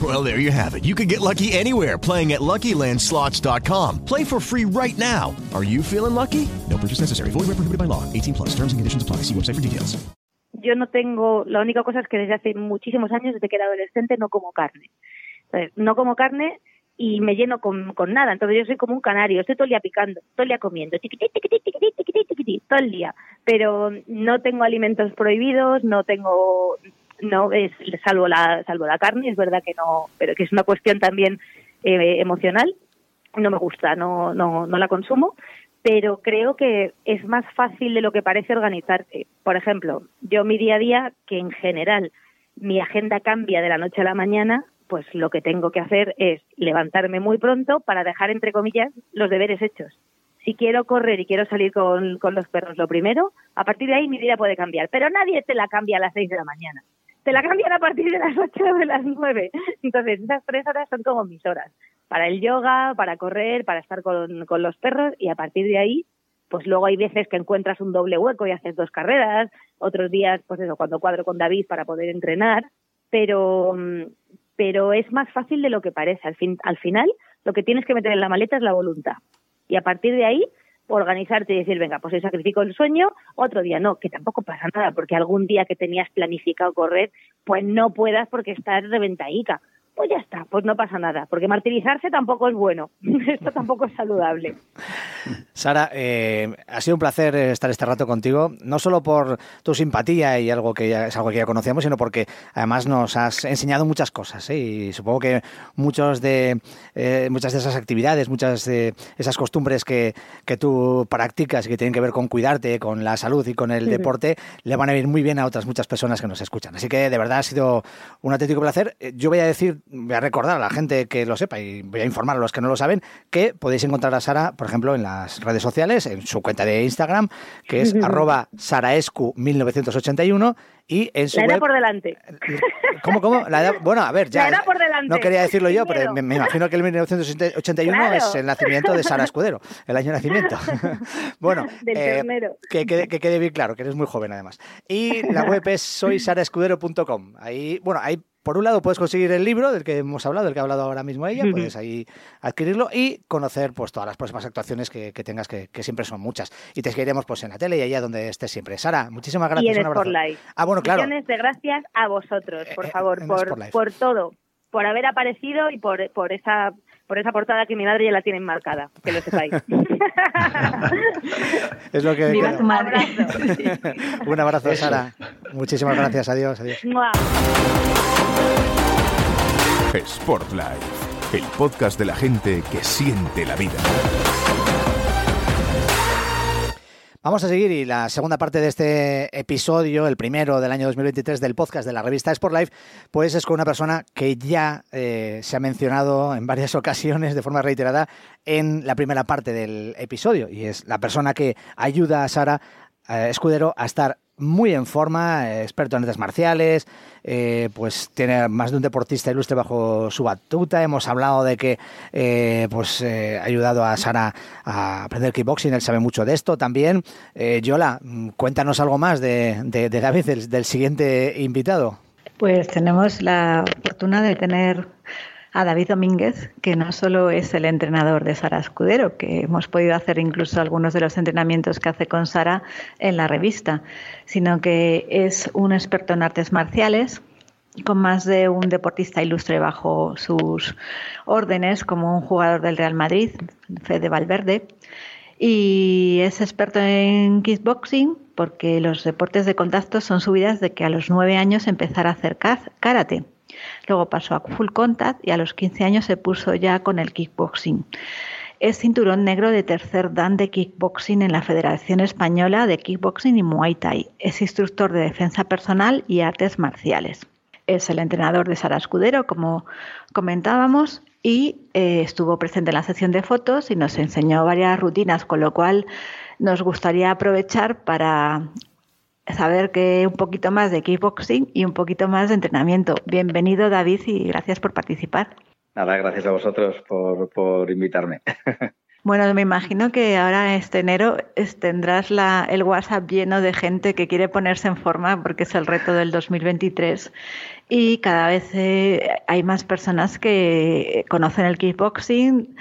[SPEAKER 9] Well, there you have it. You can get lucky anywhere playing at LuckyLandSlots.com. Play for free right now. Are you feeling lucky? No purchase necessary. Void where prohibited by law. 18 plus. Terms and conditions apply. See website for details.
[SPEAKER 6] Yo no tengo... La única cosa es que desde hace muchísimos años, desde que era adolescente, no como carne. Entonces, no como carne y me lleno con, con nada. Entonces yo soy como un canario, estoy todo el día picando, todo el día comiendo, todo el día. Pero no tengo alimentos prohibidos, no tengo, no es salvo la, salvo la carne, es verdad que no, pero que es una cuestión también eh, emocional. No me gusta, no, no, no la consumo, pero creo que es más fácil de lo que parece organizarse. Por ejemplo, yo mi día a día, que en general mi agenda cambia de la noche a la mañana, pues lo que tengo que hacer es levantarme muy pronto para dejar, entre comillas, los deberes hechos. Si quiero correr y quiero salir con, con los perros lo primero, a partir de ahí mi vida puede cambiar. Pero nadie te la cambia a las seis de la mañana. Te la cambian a partir de las ocho o de las nueve. Entonces, esas tres horas son como mis horas. Para el yoga, para correr, para estar con, con los perros y a partir de ahí pues luego hay veces que encuentras un doble hueco y haces dos carreras, otros días, pues eso, cuando cuadro con David para poder entrenar, pero, pero es más fácil de lo que parece. Al, fin, al final, lo que tienes que meter en la maleta es la voluntad. Y a partir de ahí, organizarte y decir, venga, pues hoy sacrifico el sueño, otro día no, que tampoco pasa nada, porque algún día que tenías planificado correr, pues no puedas porque estás reventaica pues ya está, pues no pasa nada, porque martirizarse tampoco es bueno, *laughs* esto tampoco es saludable.
[SPEAKER 3] Sara, eh, ha sido un placer estar este rato contigo, no solo por tu simpatía y algo que ya, es algo que ya conocíamos, sino porque además nos has enseñado muchas cosas ¿eh? y supongo que muchos de, eh, muchas de esas actividades, muchas de esas costumbres que, que tú practicas y que tienen que ver con cuidarte, con la salud y con el sí. deporte, le van a ir muy bien a otras muchas personas que nos escuchan. Así que de verdad ha sido un auténtico placer. Yo voy a decir voy a recordar a la gente que lo sepa y voy a informar a los que no lo saben que podéis encontrar a Sara, por ejemplo, en las redes sociales, en su cuenta de Instagram, que es *laughs* arroba saraescu1981 y en su
[SPEAKER 6] la edad
[SPEAKER 3] web...
[SPEAKER 6] por delante. *laughs*
[SPEAKER 3] ¿Cómo, cómo? La edad... Bueno, a ver, ya...
[SPEAKER 6] La edad por delante.
[SPEAKER 3] No quería decirlo yo, pero me, me, imagino que el 1981 claro. es el nacimiento de Sara Escudero, el año de nacimiento. *laughs* bueno,
[SPEAKER 6] eh,
[SPEAKER 3] que, quede, que quede bien claro, que eres muy joven además. Y la web es soysaraescudero.com. Ahí, bueno, ahí por un lado puedes conseguir el libro del que hemos hablado, del que ha hablado ahora mismo ella, puedes ahí adquirirlo y conocer pues todas las próximas actuaciones que, que tengas, que, que, siempre son muchas. Y te seguiremos pues en la tele y allá donde estés siempre. Sara, muchísimas gracias.
[SPEAKER 6] Y en Spotlight.
[SPEAKER 3] Ah, bueno, claro.
[SPEAKER 6] Millones de gracias a vosotros, por
[SPEAKER 3] Eh,
[SPEAKER 6] favor, por, todo, por haber aparecido y por, por esa por esa portada que mi madre ya la tiene marcada, que lo sepáis. *laughs*
[SPEAKER 3] es lo que...
[SPEAKER 4] Viva tu madre.
[SPEAKER 3] Un abrazo, Sara. Muchísimas gracias. Adiós. adiós.
[SPEAKER 2] Sport Life, el podcast de la gente que siente la vida.
[SPEAKER 3] Vamos a seguir y la segunda parte de este episodio, el primero del año 2023 del podcast de la revista Sport Life, pues es con una persona que ya eh, se ha mencionado en varias *laughs* ocasiones de forma reiterada en la primera parte del episodio y es la persona que ayuda a Sara eh, Escudero a estar muy en forma, eh, experto en artes marciales, eh, pues tiene más de un deportista ilustre bajo su batuta. Hemos hablado de que eh, pues ha ayudado a Sara a aprender kickboxing, él sabe mucho de esto también. Yola, cuéntanos algo más de, de, David, del siguiente invitado.
[SPEAKER 4] Pues tenemos la fortuna de tener a David Domínguez, que no solo es el entrenador de Sara Escudero, que hemos podido hacer incluso algunos de los entrenamientos que hace con Sara en la revista, sino que es un experto en artes marciales, con más de un deportista ilustre bajo sus órdenes, como un jugador del Real Madrid, Fede Valverde, y es experto en kickboxing porque los deportes de contacto son subidas de que a los nueve años empezara a hacer karate Luego pasó a full contact y a los 15 años se puso ya con el kickboxing. Es cinturón negro de tercer dan de kickboxing en la Federación Española de Kickboxing y Muay Thai. Es instructor de defensa personal y artes marciales. Es el entrenador de Sara Escudero, como comentábamos, y eh, estuvo presente en la sesión de fotos y nos enseñó varias rutinas, con lo cual nos gustaría aprovechar para saber que un poquito más de kickboxing y un poquito más de entrenamiento. Bienvenido David y gracias por participar.
[SPEAKER 10] Nada, gracias a vosotros por, por invitarme. *laughs*
[SPEAKER 4] Bueno, me imagino que ahora este enero tendrás la, el WhatsApp lleno de gente que quiere ponerse en forma porque es el reto del 2023 y cada vez eh, hay más personas que conocen el kickboxing,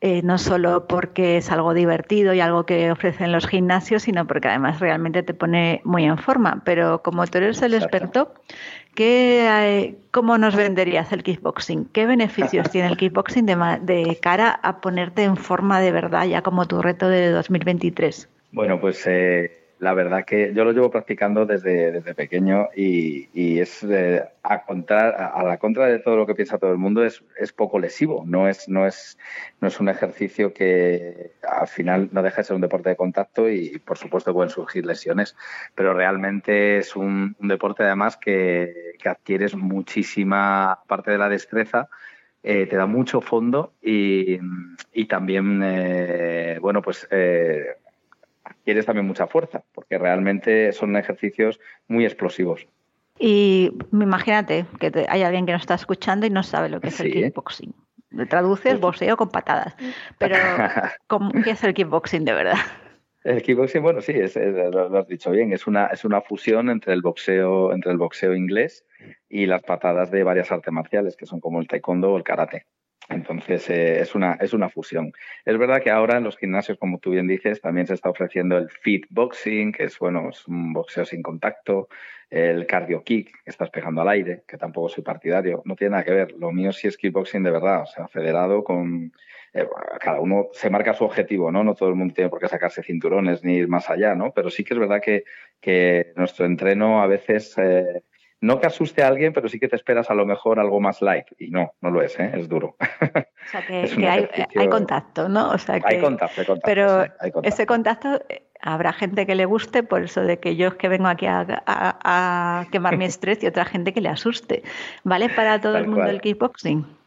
[SPEAKER 4] eh, no solo porque es algo divertido y algo que ofrecen los gimnasios, sino porque además realmente te pone muy en forma. Pero como tú eres el experto, ¿qué, ¿cómo nos venderías el kickboxing? ¿Qué beneficios *laughs* tiene el kickboxing de, de, cara a ponerte en forma de verdad ya como tu reto de 2023?
[SPEAKER 10] Bueno, pues eh, la verdad que yo lo llevo practicando desde, desde pequeño y, y es a, contra, a, la contra de todo lo que piensa todo el mundo es, es poco lesivo. No es, no, es, no es un ejercicio que al final no deja de ser un deporte de contacto y por supuesto pueden surgir lesiones, pero realmente es un, deporte además que, que, adquieres muchísima parte de la destreza. Eh, te da mucho fondo y, y también, eh, bueno, pues eh, quieres también mucha fuerza, porque realmente son ejercicios muy explosivos.
[SPEAKER 4] Y imagínate que hay alguien que nos está escuchando y no sabe lo que es el kickboxing. Le traduces pues boxeo con patadas. Pero, *laughs* ¿qué es el kickboxing de verdad?
[SPEAKER 10] El kickboxing, bueno, sí, es, lo, has dicho bien, es una, es una fusión entre el boxeo, entre el boxeo inglés y las patadas de varias artes marciales, que son como el taekwondo o el karate. Entonces eh, es, una, es una fusión. Es verdad que ahora en los gimnasios, como tú bien dices, también se está ofreciendo el fit boxing, que es bueno, es un boxeo sin contacto, el cardio kick, que estás pegando al aire, que tampoco soy partidario, no tiene nada que ver. Lo mío sí es kickboxing de verdad, o sea, federado con eh, cada uno se marca su objetivo, ¿no? No todo el mundo tiene por qué sacarse cinturones ni ir más allá, ¿no? Pero sí que es verdad que, que nuestro entreno a veces eh, no que asuste a alguien, pero sí que te esperas a lo mejor algo más light. Y no, no lo es, ¿eh? es duro.
[SPEAKER 4] O sea, que, *laughs* hay, contacto, ¿no? O sea, que,
[SPEAKER 10] hay contacto, hay contacto.
[SPEAKER 4] Pero ese contacto eh, habrá gente que le guste por eso de que yo es que vengo aquí a, quemar mi estrés y otra gente que le asuste. ¿Vale para todo el mundo el kickboxing?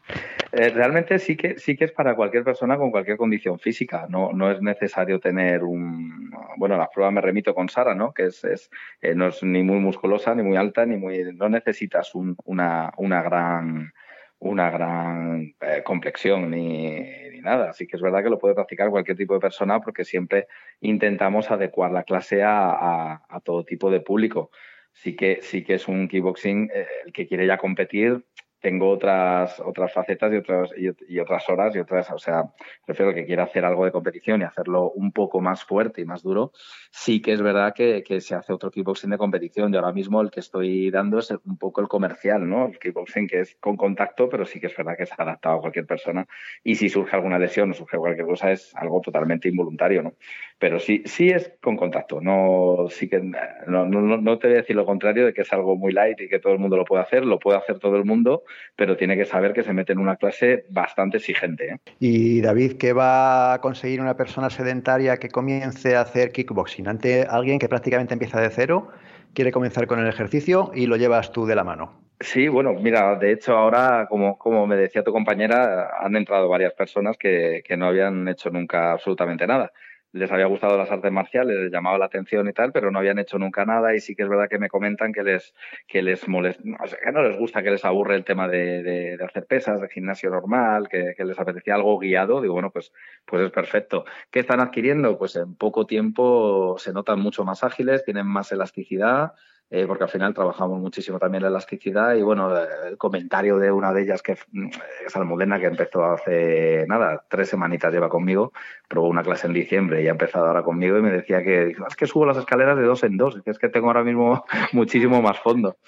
[SPEAKER 10] Eh, realmente sí que sí que es para cualquier persona con cualquier condición física. No, no es necesario tener un bueno, la prueba me remito con Sara, ¿no? Que es, es eh, no es ni muy musculosa, ni muy alta, ni muy no necesitas una, una gran una gran eh, complexión ni, ni, nada. Así que es verdad que lo puede practicar cualquier tipo de persona porque siempre intentamos adecuar la clase a, a, todo tipo de público. Sí que, sí que es un kickboxing el que quiere ya competir tengo otras otras facetas y otras y, otras horas y otras o sea prefiero que quiera hacer algo de competición y hacerlo un poco más fuerte y más duro. Sí que es verdad que, se hace otro kickboxing de competición. Y ahora mismo el que estoy dando es un poco el comercial no el kickboxing que es con contacto pero sí que es verdad que es adaptado a cualquier persona. Y si surge alguna lesión o surge cualquier cosa es algo totalmente involuntario no pero sí sí es con contacto. No sí que no, no, no te voy a decir lo contrario de que es algo muy light y que todo el mundo lo puede hacer. Lo puede hacer todo el mundo pero tiene que saber que se mete en una clase bastante exigente. ¿eh?
[SPEAKER 5] Y David, ¿qué va a conseguir una persona sedentaria que comience a hacer kickboxing? Ante alguien que prácticamente empieza de cero, quiere comenzar con el ejercicio y lo llevas tú de la mano.
[SPEAKER 10] Sí, bueno, mira, de hecho ahora, como, como me decía tu compañera, han entrado varias personas que, que no habían hecho nunca absolutamente nada les había gustado las artes marciales, les llamaba la atención y tal, pero no habían hecho nunca nada y sí que es verdad que me comentan que les, que les molesta, que no les gusta, que les aburre el tema de, de, hacer pesas, de gimnasio normal, que, que, les apetecía algo guiado. Digo, bueno, pues, pues es perfecto. ¿Qué están adquiriendo? Pues en poco tiempo se notan mucho más ágiles, tienen más elasticidad, eh, porque al final trabajamos muchísimo también la elasticidad y bueno, el comentario de una de ellas que mm, es Almudena, que empezó hace nada, tres semanitas lleva conmigo, probó una clase en diciembre y ha empezado ahora conmigo y me decía que es que subo las escaleras de dos en dos, es que tengo ahora mismo *laughs* muchísimo más fondo.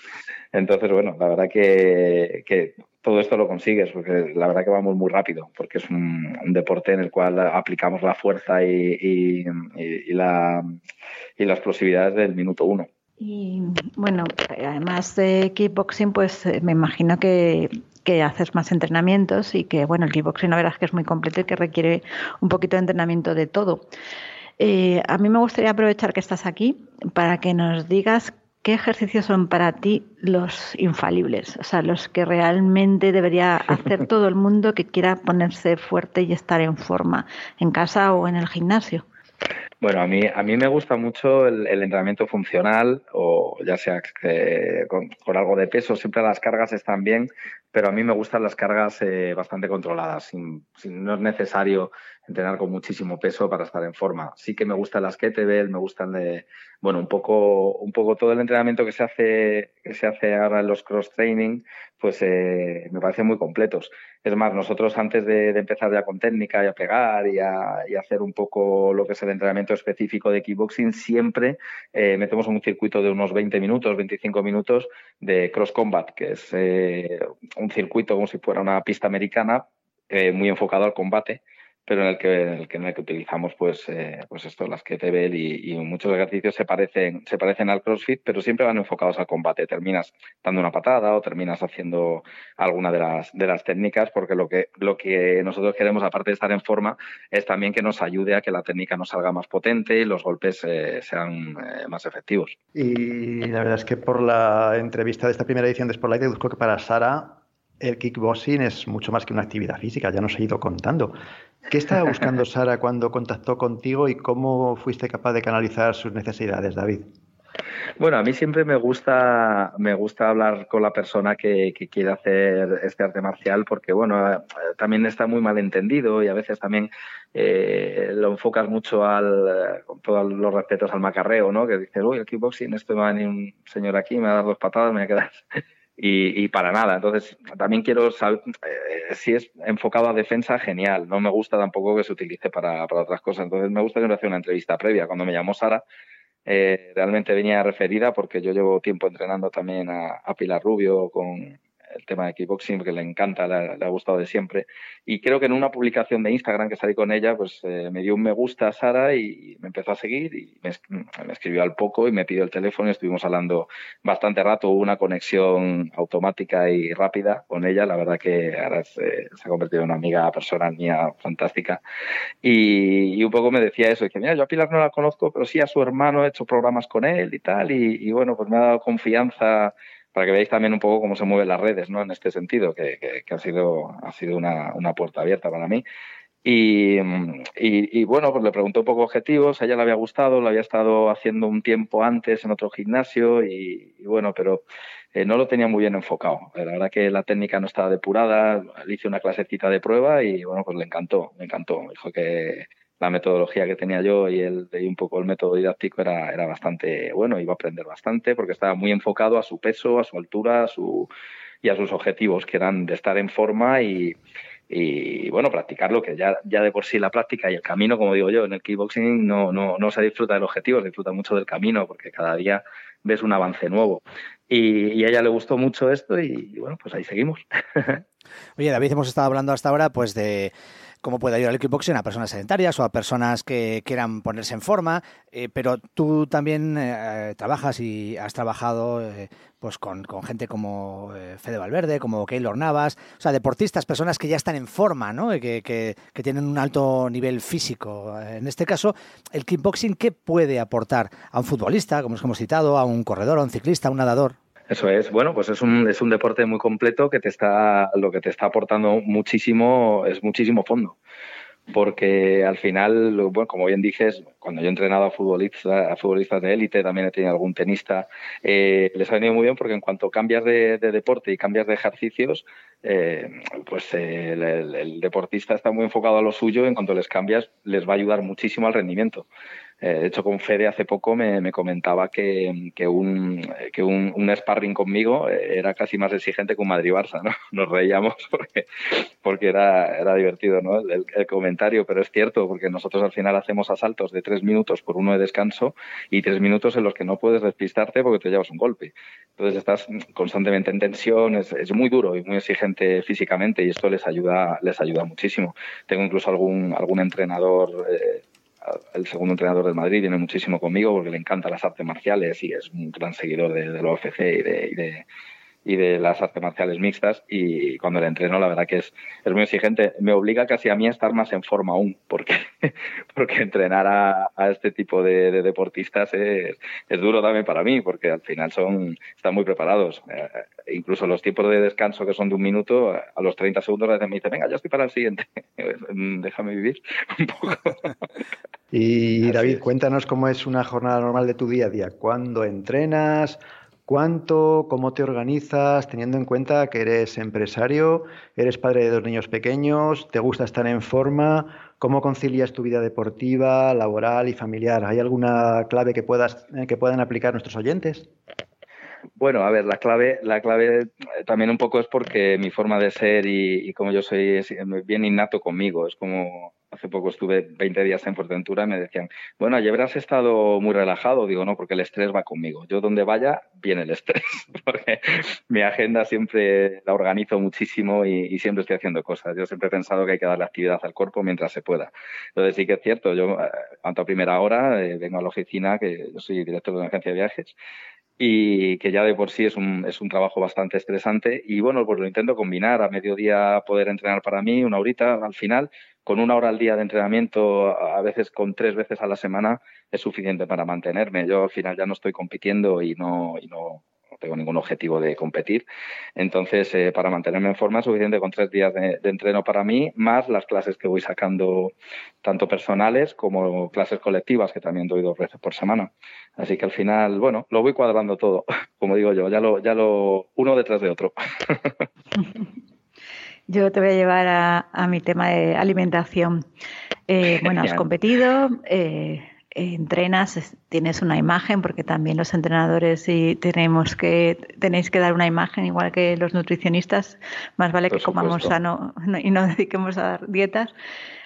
[SPEAKER 10] Entonces, bueno, la verdad que, que todo esto lo consigues, porque la verdad que vamos muy rápido, porque es un, deporte en el cual aplicamos la fuerza y, y, la, y la explosividad del minuto uno.
[SPEAKER 4] Y bueno, además de kickboxing, pues eh, me imagino que, haces más entrenamientos y que, bueno, el kickboxing la verdad es que es muy completo y que requiere un poquito de entrenamiento de todo. Eh, a mí me gustaría aprovechar que estás aquí para que nos digas qué ejercicios son para ti los infalibles, o sea, los que realmente debería hacer *laughs* todo el mundo que quiera ponerse fuerte y estar en forma, en casa o en el gimnasio.
[SPEAKER 10] Bueno, a mí, a mí me gusta mucho el, entrenamiento funcional, o ya sea con, algo de peso, siempre las cargas están bien, pero a mí me gustan las cargas eh, bastante controladas, sin, sin, no es necesario entrenar con muchísimo peso para estar en forma. Sí que me gustan las kettlebell, me gustan de, bueno, un poco, un poco todo el entrenamiento que se hace, que se hace ahora en los cross training, pues eh, me parecen muy completos. Es más, nosotros antes de, empezar ya con técnica y a pegar y a, y hacer un poco lo que es el entrenamiento específico de kickboxing, siempre eh, metemos un circuito de unos 20 minutos, 25 minutos de cross combat, que es eh, un circuito como si fuera una pista americana, muy enfocado al combate pero en el que, en el que, en el que utilizamos pues, eh, pues esto, las kettlebell y, y, muchos ejercicios se parecen, se parecen al CrossFit, pero siempre van enfocados al combate. Terminas dando una patada o terminas haciendo alguna de las, de las técnicas, porque lo que, lo que nosotros queremos, aparte de estar en forma, es también que nos ayude a que la técnica nos salga más potente y los golpes eh, sean eh, más efectivos.
[SPEAKER 5] Y la verdad es que por la entrevista de esta primera edición de Spotlight, deduzco que para Sara el kickboxing es mucho más que una actividad física, ya nos he ido contando. ¿Qué estaba buscando *laughs* Sara cuando contactó contigo y cómo fuiste capaz de canalizar sus necesidades, David?
[SPEAKER 10] Bueno, a mí siempre me gusta, me gusta hablar con la persona que, quiere hacer este arte marcial porque, bueno, también está muy mal entendido y a veces también eh, lo enfocas mucho al, con todos los respetos al macarreo, ¿no? Que dices, uy, el kickboxing, esto me va a venir un señor aquí, me va a dar dos patadas, me voy a quedar y, para nada. Entonces, también quiero saber eh, si es enfocado a defensa, genial. No me gusta tampoco que se utilice para, para otras cosas. Entonces, me gusta que me hacer una entrevista previa. Cuando me llamó Sara, eh, realmente venía referida porque yo llevo tiempo entrenando también a, a Pilar Rubio con, el tema de kickboxing, que le encanta, le, ha gustado de siempre. Y creo que en una publicación de Instagram que salí con ella, pues eh, me dio un me gusta a Sara y me empezó a seguir y me, escribió al poco y me pidió el teléfono y estuvimos hablando bastante rato. Hubo una conexión automática y rápida con ella. La verdad que ahora se, ha convertido en una amiga personal mía fantástica. Y, un poco me decía eso, que mira, yo a Pilar no la conozco, pero sí a su hermano he hecho programas con él y tal. y bueno, pues me ha dado confianza para que veáis también un poco cómo se mueven las redes, ¿no? En este sentido, que, que, ha sido, ha sido una, una, puerta abierta para mí. Y, y, bueno, pues le pregunté un poco objetivos, a ella le había gustado, lo había estado haciendo un tiempo antes en otro gimnasio y, bueno, pero eh, no lo tenía muy bien enfocado. La verdad que la técnica no estaba depurada, le hice una clasecita de prueba y bueno, pues le encantó, me encantó. Dijo que, la metodología que tenía yo y, el, y un poco el método didáctico era, era bastante bueno, iba a aprender bastante porque estaba muy enfocado a su peso, a su altura a su, y a sus objetivos, que eran de estar en forma y, y bueno, practicarlo, que ya, ya de por sí la práctica y el camino, como digo yo, en el kickboxing no, no, no se disfruta del objetivo, se disfruta mucho del camino, porque cada día ves un avance nuevo. Y, y a ella le gustó mucho esto y, y bueno, pues ahí seguimos. *laughs*
[SPEAKER 3] Oye, David, hemos estado hablando hasta ahora pues de cómo puede ayudar el kickboxing a personas sedentarias o a personas que quieran ponerse en forma, eh, pero tú también eh, trabajas y has trabajado eh, pues con, gente como Fede Valverde, como Keylor Navas, o sea, deportistas, personas que ya están en forma, ¿no? Que, que, que, tienen un alto nivel físico. En este caso, el kickboxing, ¿qué puede aportar a un futbolista, como hemos citado, a un corredor, a un ciclista, a un nadador?
[SPEAKER 10] Eso es, bueno, pues es un, es un deporte muy completo que te está, lo que te está aportando muchísimo, es muchísimo fondo. Porque al final, bueno, como bien dices, cuando yo he entrenado a futbolistas, a futbolistas de élite, también he tenido algún tenista, eh, les ha venido muy bien porque en cuanto cambias de, deporte y cambias de ejercicios, eh, pues el, el, deportista está muy enfocado a lo suyo, en cuanto les cambias, les va a ayudar muchísimo al rendimiento. Eh, de hecho, con Fede hace poco me, comentaba que, un, sparring conmigo eh, era casi más exigente que un Madrid-Barça, ¿no? *laughs* Nos reíamos porque, era, divertido, ¿no? El, comentario, pero es cierto, porque nosotros al final hacemos asaltos de tres minutos por uno de descanso y tres minutos en los que no puedes despistarte porque te llevas un golpe. Entonces estás constantemente en tensión, es, muy duro y muy exigente físicamente y esto les ayuda, les ayuda muchísimo. Tengo incluso algún, algún entrenador eh, el segundo entrenador del Madrid viene muchísimo conmigo porque le encantan las artes marciales y es un gran seguidor de, de la y de las artes marciales mixtas y cuando le entreno la verdad que es, es muy exigente. Me obliga casi a mí a estar más en forma aún porque, *laughs* porque entrenar a, a este tipo de, deportistas es, es, duro también para mí porque al final son, están muy preparados. Eh, incluso los tiempos de descanso que son de un minuto, a los 30 segundos me dice, venga, ya estoy para el siguiente. *laughs* Déjame vivir *laughs* un poco.
[SPEAKER 5] Y David, cuéntanos cómo es una jornada normal de tu día a día. ¿Cuándo entrenas? ¿Cuánto? ¿Cómo te organizas? Teniendo en cuenta que eres empresario, eres padre de dos niños pequeños, te gusta estar en forma, ¿cómo concilias tu vida deportiva, laboral y familiar? ¿Hay alguna clave que, puedas, eh, que puedan aplicar nuestros oyentes?
[SPEAKER 10] Bueno, a ver, la clave, la clave también un poco es porque mi forma de ser y, y como yo soy es bien innato conmigo. Es como hace poco estuve 20 días en Fuerteventura y me decían, bueno, ayer has estado muy relajado. Digo, no, porque el estrés va conmigo. Yo donde vaya, viene el estrés, *laughs* porque mi agenda siempre la organizo muchísimo y, siempre estoy haciendo cosas. Yo siempre he pensado que hay que darle actividad al cuerpo mientras se pueda. Entonces sí que es cierto, yo, eh, cuanto a primera hora, eh, vengo a la oficina, que yo soy director de una agencia de viajes, y que ya de por sí es un, es un trabajo bastante estresante. Y bueno, pues lo intento combinar a mediodía poder entrenar para mí, una horita al final, con una hora al día de entrenamiento, a veces con tres veces a la semana, es suficiente para mantenerme. Yo al final ya no estoy compitiendo y no, y no, tengo ningún objetivo de competir. Entonces, eh, para mantenerme en forma es suficiente con tres días de, entreno para mí, más las clases que voy sacando, tanto personales como clases colectivas, que también doy dos veces por semana. Así que al final, bueno, lo voy cuadrando todo, *laughs* como digo yo, ya lo, ya lo, uno detrás de otro. *laughs*
[SPEAKER 4] Yo te voy a llevar a, mi tema de alimentación. Eh, bueno, has competido, eh, entrenas, tienes una imagen, porque también los entrenadores y tenemos que, tenéis que dar una imagen, igual que los nutricionistas. Más vale que comamos sano *laughs* y no dediquemos a dar dietas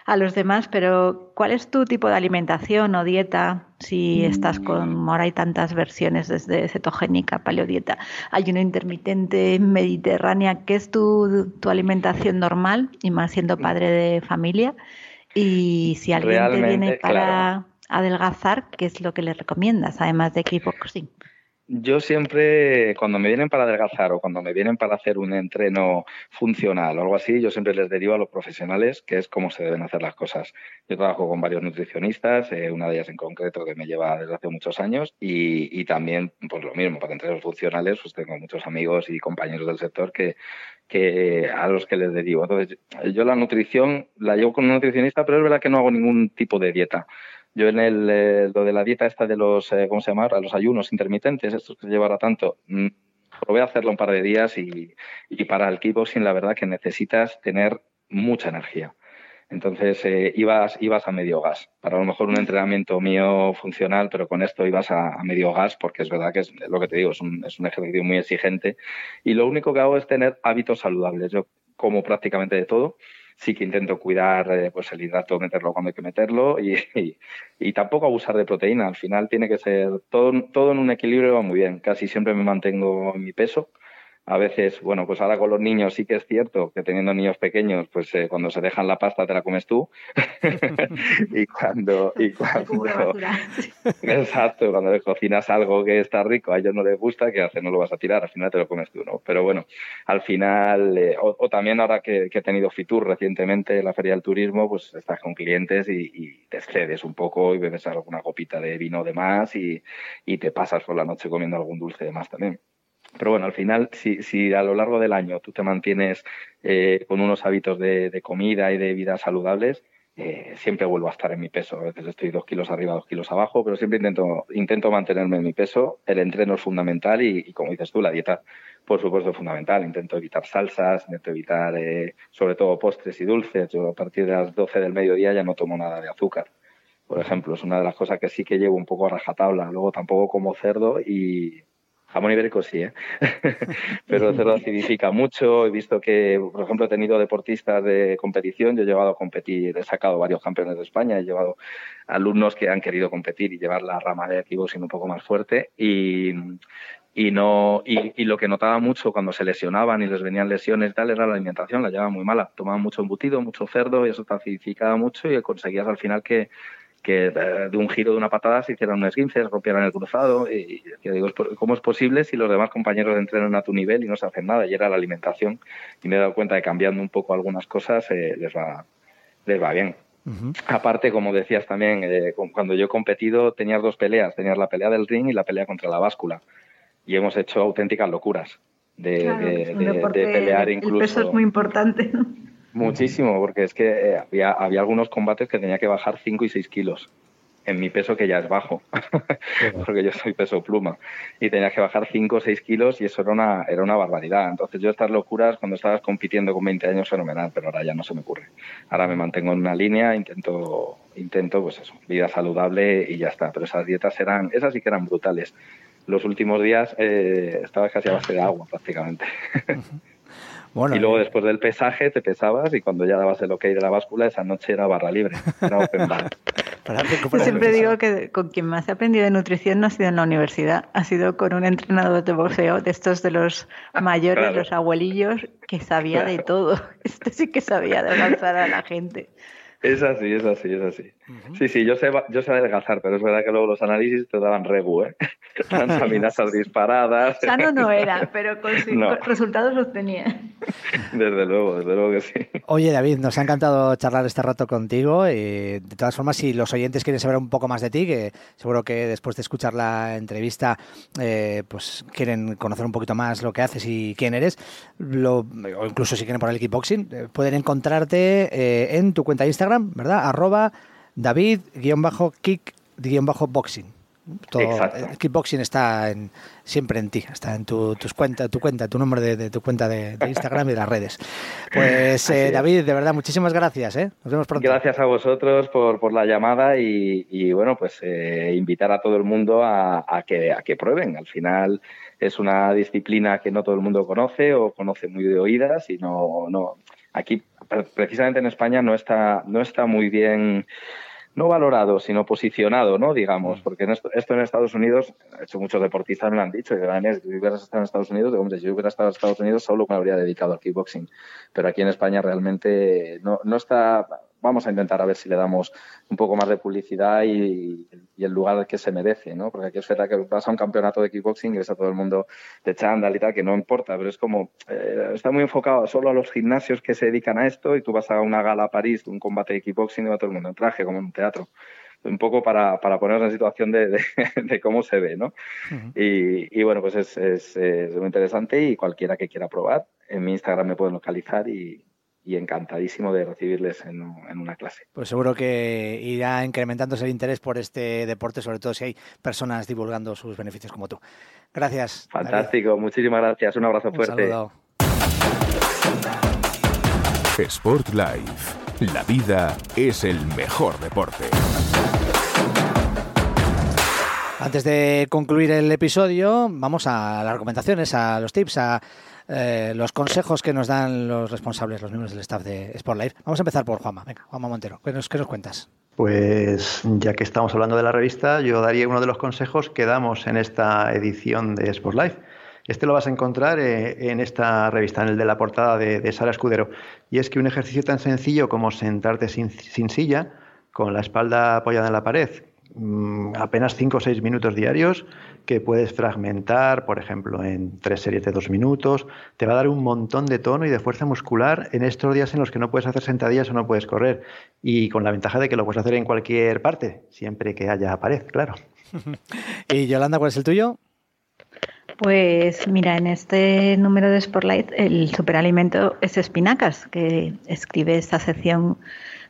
[SPEAKER 4] a los demás, pero ¿cuál es tu tipo de alimentación o dieta? Si estás con, mm. ahora hay tantas versiones desde cetogénica, paleodieta, ayuno intermitente, mediterránea, ¿qué es tu, tu alimentación normal? Y más siendo mm. padre de familia. Y si alguien te viene para adelgazar, ¿qué es lo que le recomiendas, además de kickboxing?
[SPEAKER 10] Yo siempre, cuando me vienen para adelgazar o cuando me vienen para hacer un entreno funcional o algo así, yo siempre les derivo a los profesionales, que es cómo se deben hacer las cosas. Yo trabajo con varios nutricionistas, eh, una de ellas en concreto que me lleva desde hace muchos años, y, también, pues lo mismo, para entrenos funcionales, pues tengo muchos amigos y compañeros del sector que a los que les derivo. Entonces, yo la nutrición la llevo con un nutricionista, pero es verdad que no hago ningún tipo de dieta. Yo en el, eh, lo de la dieta esta de los, eh, ¿cómo se llama? Los ayunos intermitentes, estos que se llevará tanto, mm, probé a hacerlo un par de días y, y para el kickboxing la verdad que necesitas tener mucha energía. Entonces eh, ibas, ibas a medio gas. Para a lo mejor un entrenamiento mío funcional, pero con esto ibas a, a medio gas porque es verdad que es lo que te digo, es un, es un ejercicio muy exigente. Y lo único que hago es tener hábitos saludables. Yo como prácticamente de todo sí que intento cuidar eh, pues el hidrato, meterlo cuando hay que meterlo y, y, tampoco abusar de proteína. Al final tiene que ser todo, todo en un equilibrio va muy bien. Casi siempre me mantengo en mi peso. A veces, bueno, pues ahora con los niños sí que es cierto que teniendo niños pequeños, pues eh, cuando se dejan la pasta te la comes tú. *laughs* y cuando, y cuando *laughs* exacto, cuando le cocinas algo que está rico, a ellos no les gusta, ¿qué haces? No lo vas a tirar, al final te lo comes tú, ¿no? Pero bueno, al final, eh, o, también ahora que, he tenido Fitur recientemente, la Feria del Turismo, pues estás con clientes y, y, te excedes un poco y bebes alguna copita de vino de más y, y te pasas por la noche comiendo algún dulce de más también. Pero bueno, al final, si, si a lo largo del año tú te mantienes eh, con unos hábitos de, comida y de vida saludables, eh, siempre vuelvo a estar en mi peso. A veces estoy dos kilos arriba, dos kilos abajo, pero siempre intento, intento mantenerme en mi peso. El entreno es fundamental y, como dices tú, la dieta, por supuesto, es fundamental. Intento evitar salsas, intento evitar eh, sobre todo postres y dulces. Yo a partir de las 12 del mediodía ya no tomo nada de azúcar. Por ejemplo, es una de las cosas que sí que llevo un poco a rajatabla. Luego tampoco como cerdo y, Jamón ibérico sí, ¿eh? *laughs* pero el cerdo acidifica mucho. He visto que, por ejemplo, he tenido deportistas de competición. Yo he llevado a competir, he sacado varios campeones de España, he llevado alumnos que han querido competir y llevar la rama de kickboxing un poco más fuerte. Y, y no y, lo que notaba mucho cuando se lesionaban y les venían lesiones tal era la alimentación la llevaban muy mala tomaban mucho embutido mucho cerdo y eso te acidificaba mucho y conseguías al final que que eh, de un giro de una patada se hicieran un esguince, rompieran el cruzado. Y, digo, ¿cómo es posible si los demás compañeros entrenan a tu nivel y no se hacen nada? Y era la alimentación. Y me he dado cuenta de cambiando un poco algunas cosas eh, les, va, les va bien. Aparte, como decías también, eh, cuando yo he competido tenías dos peleas, tenías la pelea del ring y la pelea contra la báscula. Y hemos hecho auténticas locuras de, pelear incluso.
[SPEAKER 4] El peso es muy importante.
[SPEAKER 10] Muchísimo, porque es que eh, había, había algunos combates que tenía que bajar 5 y 6 kilos en mi peso que ya es bajo, *laughs* porque yo soy peso pluma, y tenía que bajar 5 o 6 kilos y eso era una, era una barbaridad. Entonces yo estas locuras cuando estabas compitiendo con 20 años fenomenal, pero ahora ya no se me ocurre. Ahora me mantengo en una línea, intento, intento pues eso, vida saludable y ya está. Pero esas dietas eran, esas sí que eran brutales. Los últimos días eh, estaba casi a base de agua prácticamente y luego después del pesaje te pesabas y cuando ya dabas el ok de la báscula, esa noche era barra libre, era open bar. *laughs*
[SPEAKER 4] Yo siempre digo que con quien más he aprendido de nutrición no ha sido en la universidad, ha sido con un entrenador de boxeo, de estos de los mayores, los abuelillos, que sabía de todo. *laughs* Este sí que sabía de lanzar a la gente.
[SPEAKER 10] Es así, es así, es así. Sí, sí, yo sé, yo sé adelgazar, pero es verdad que luego los análisis te daban regu, ¿eh? *laughs* Transaminasas disparadas.
[SPEAKER 4] Sano no era, pero *laughs* con resultados los tenía.
[SPEAKER 10] Desde luego, desde luego que sí.
[SPEAKER 3] Oye, David, nos ha encantado charlar este rato contigo. de todas formas, si los oyentes quieren saber un poco más de ti, que seguro que después de escuchar la entrevista, eh, pues quieren conocer un poquito más lo que haces y quién eres, lo, o incluso si quieren por el kickboxing, eh, pueden encontrarte eh, en tu cuenta de Instagram ¿verdad? Arroba David-kick-boxing. El kickboxing está en, siempre en ti, está en tu, tus cuenta, tu cuenta, tu nombre de, tu cuenta de, Instagram y de las redes. Pues *laughs* eh, David, de verdad, muchísimas gracias. ¿eh? Nos vemos pronto.
[SPEAKER 10] Gracias a vosotros por, por la llamada y, bueno, pues eh, invitar a todo el mundo a, a, que, a que prueben. Al final es una disciplina que no todo el mundo conoce o conoce muy de oídas y no, no aquí precisamente en España no está, no está muy bien no valorado, sino posicionado, ¿no? Digamos, mm. porque esto, en Estados Unidos, de hecho muchos deportistas me lo han dicho, que si hubieras estado en Estados Unidos, hombre, si yo hubiera estado en Estados Unidos solo me habría dedicado al kickboxing, pero aquí en España realmente no, no está vamos a intentar a ver si le damos un poco más de publicidad y, el lugar que se merece, ¿no? Porque aquí es verdad que vas a un campeonato de kickboxing y ves a todo el mundo de chándal y tal, que no importa, pero es como, eh, está muy enfocado solo a los gimnasios que se dedican a esto y tú vas a una gala a París, un combate de kickboxing y va todo el mundo en traje, como en un teatro un poco para, para ponernos en situación de, de, *laughs* cómo se ve, ¿no? y, y, bueno, pues es, es, es, muy interesante y cualquiera que quiera probar, en mi Instagram me pueden localizar y, y encantadísimo de recibirles en, una clase.
[SPEAKER 3] Pues seguro que irá incrementándose el interés por este deporte, sobre todo si hay personas divulgando sus beneficios como tú. Gracias.
[SPEAKER 10] Fantástico, muchísimas gracias. Un abrazo fuerte. Saludo.
[SPEAKER 2] Sport Life. La vida es el mejor deporte.
[SPEAKER 3] Antes de concluir el episodio, vamos a las recomendaciones, a los tips, a eh, los consejos que nos dan los responsables, los miembros del staff de Sport Life. Vamos a empezar por Juanma. Venga, Juanma Montero, ¿qué nos, qué nos cuentas?
[SPEAKER 5] Pues ya que estamos hablando de la revista, yo daría uno de los consejos que damos en esta edición de Sport Life, Este lo vas a encontrar eh, en esta revista, en el de la portada de, Sara Escudero. Y es que un ejercicio tan sencillo como sentarte sin, silla, con la espalda apoyada en la pared, mm, apenas 5 o 6 minutos diarios, que puedes fragmentar, por ejemplo, en tres series de dos minutos, te va a dar un montón de tono y de fuerza muscular en estos días en los que no puedes hacer sentadillas o no puedes correr. Y con la ventaja de que lo puedes hacer en cualquier parte, siempre que haya pared, claro. *laughs*
[SPEAKER 3] ¿Y Yolanda, cuál es el tuyo?
[SPEAKER 4] Pues mira, en este número de Spotlight el superalimento es espinacas, que escribe esta sección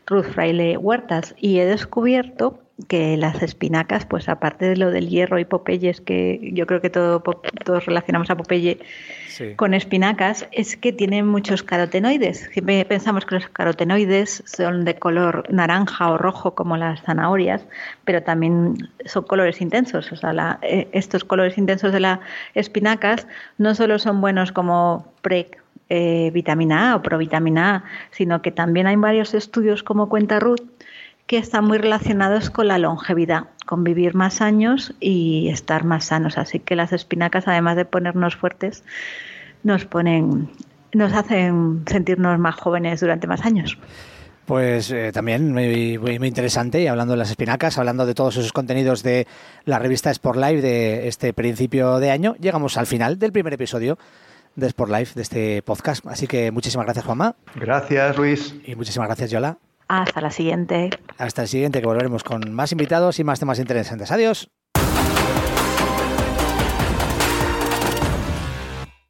[SPEAKER 4] Ruth Fraile Huertas, y he descubierto que las espinacas, pues aparte de lo del hierro y Popeyes, que yo creo que todo, todos relacionamos a Popeye con espinacas, es que tienen muchos carotenoides. Siempre pensamos que los carotenoides son de color naranja o rojo como las zanahorias, pero también son colores intensos. O sea, eh, estos colores intensos de las espinacas no solo son buenos como pre eh, vitamina A o provitamina A, sino que también hay varios estudios, como cuenta Ruth, que están muy relacionados con la longevidad, con vivir más años y estar más sanos. Así que las espinacas, además de ponernos fuertes, nos ponen, nos hacen sentirnos más jóvenes durante más años.
[SPEAKER 3] Pues eh, también muy, muy, interesante, y hablando de las espinacas, hablando de todos esos contenidos de la revista Sport Live de este principio de año, llegamos al final del primer episodio de Sport Life, de este podcast. Así que muchísimas gracias, Juanma.
[SPEAKER 5] Gracias, Luis.
[SPEAKER 3] Y muchísimas gracias, Yola.
[SPEAKER 4] Hasta la siguiente.
[SPEAKER 3] Hasta el siguiente, que volveremos con más invitados y más temas interesantes. Adiós.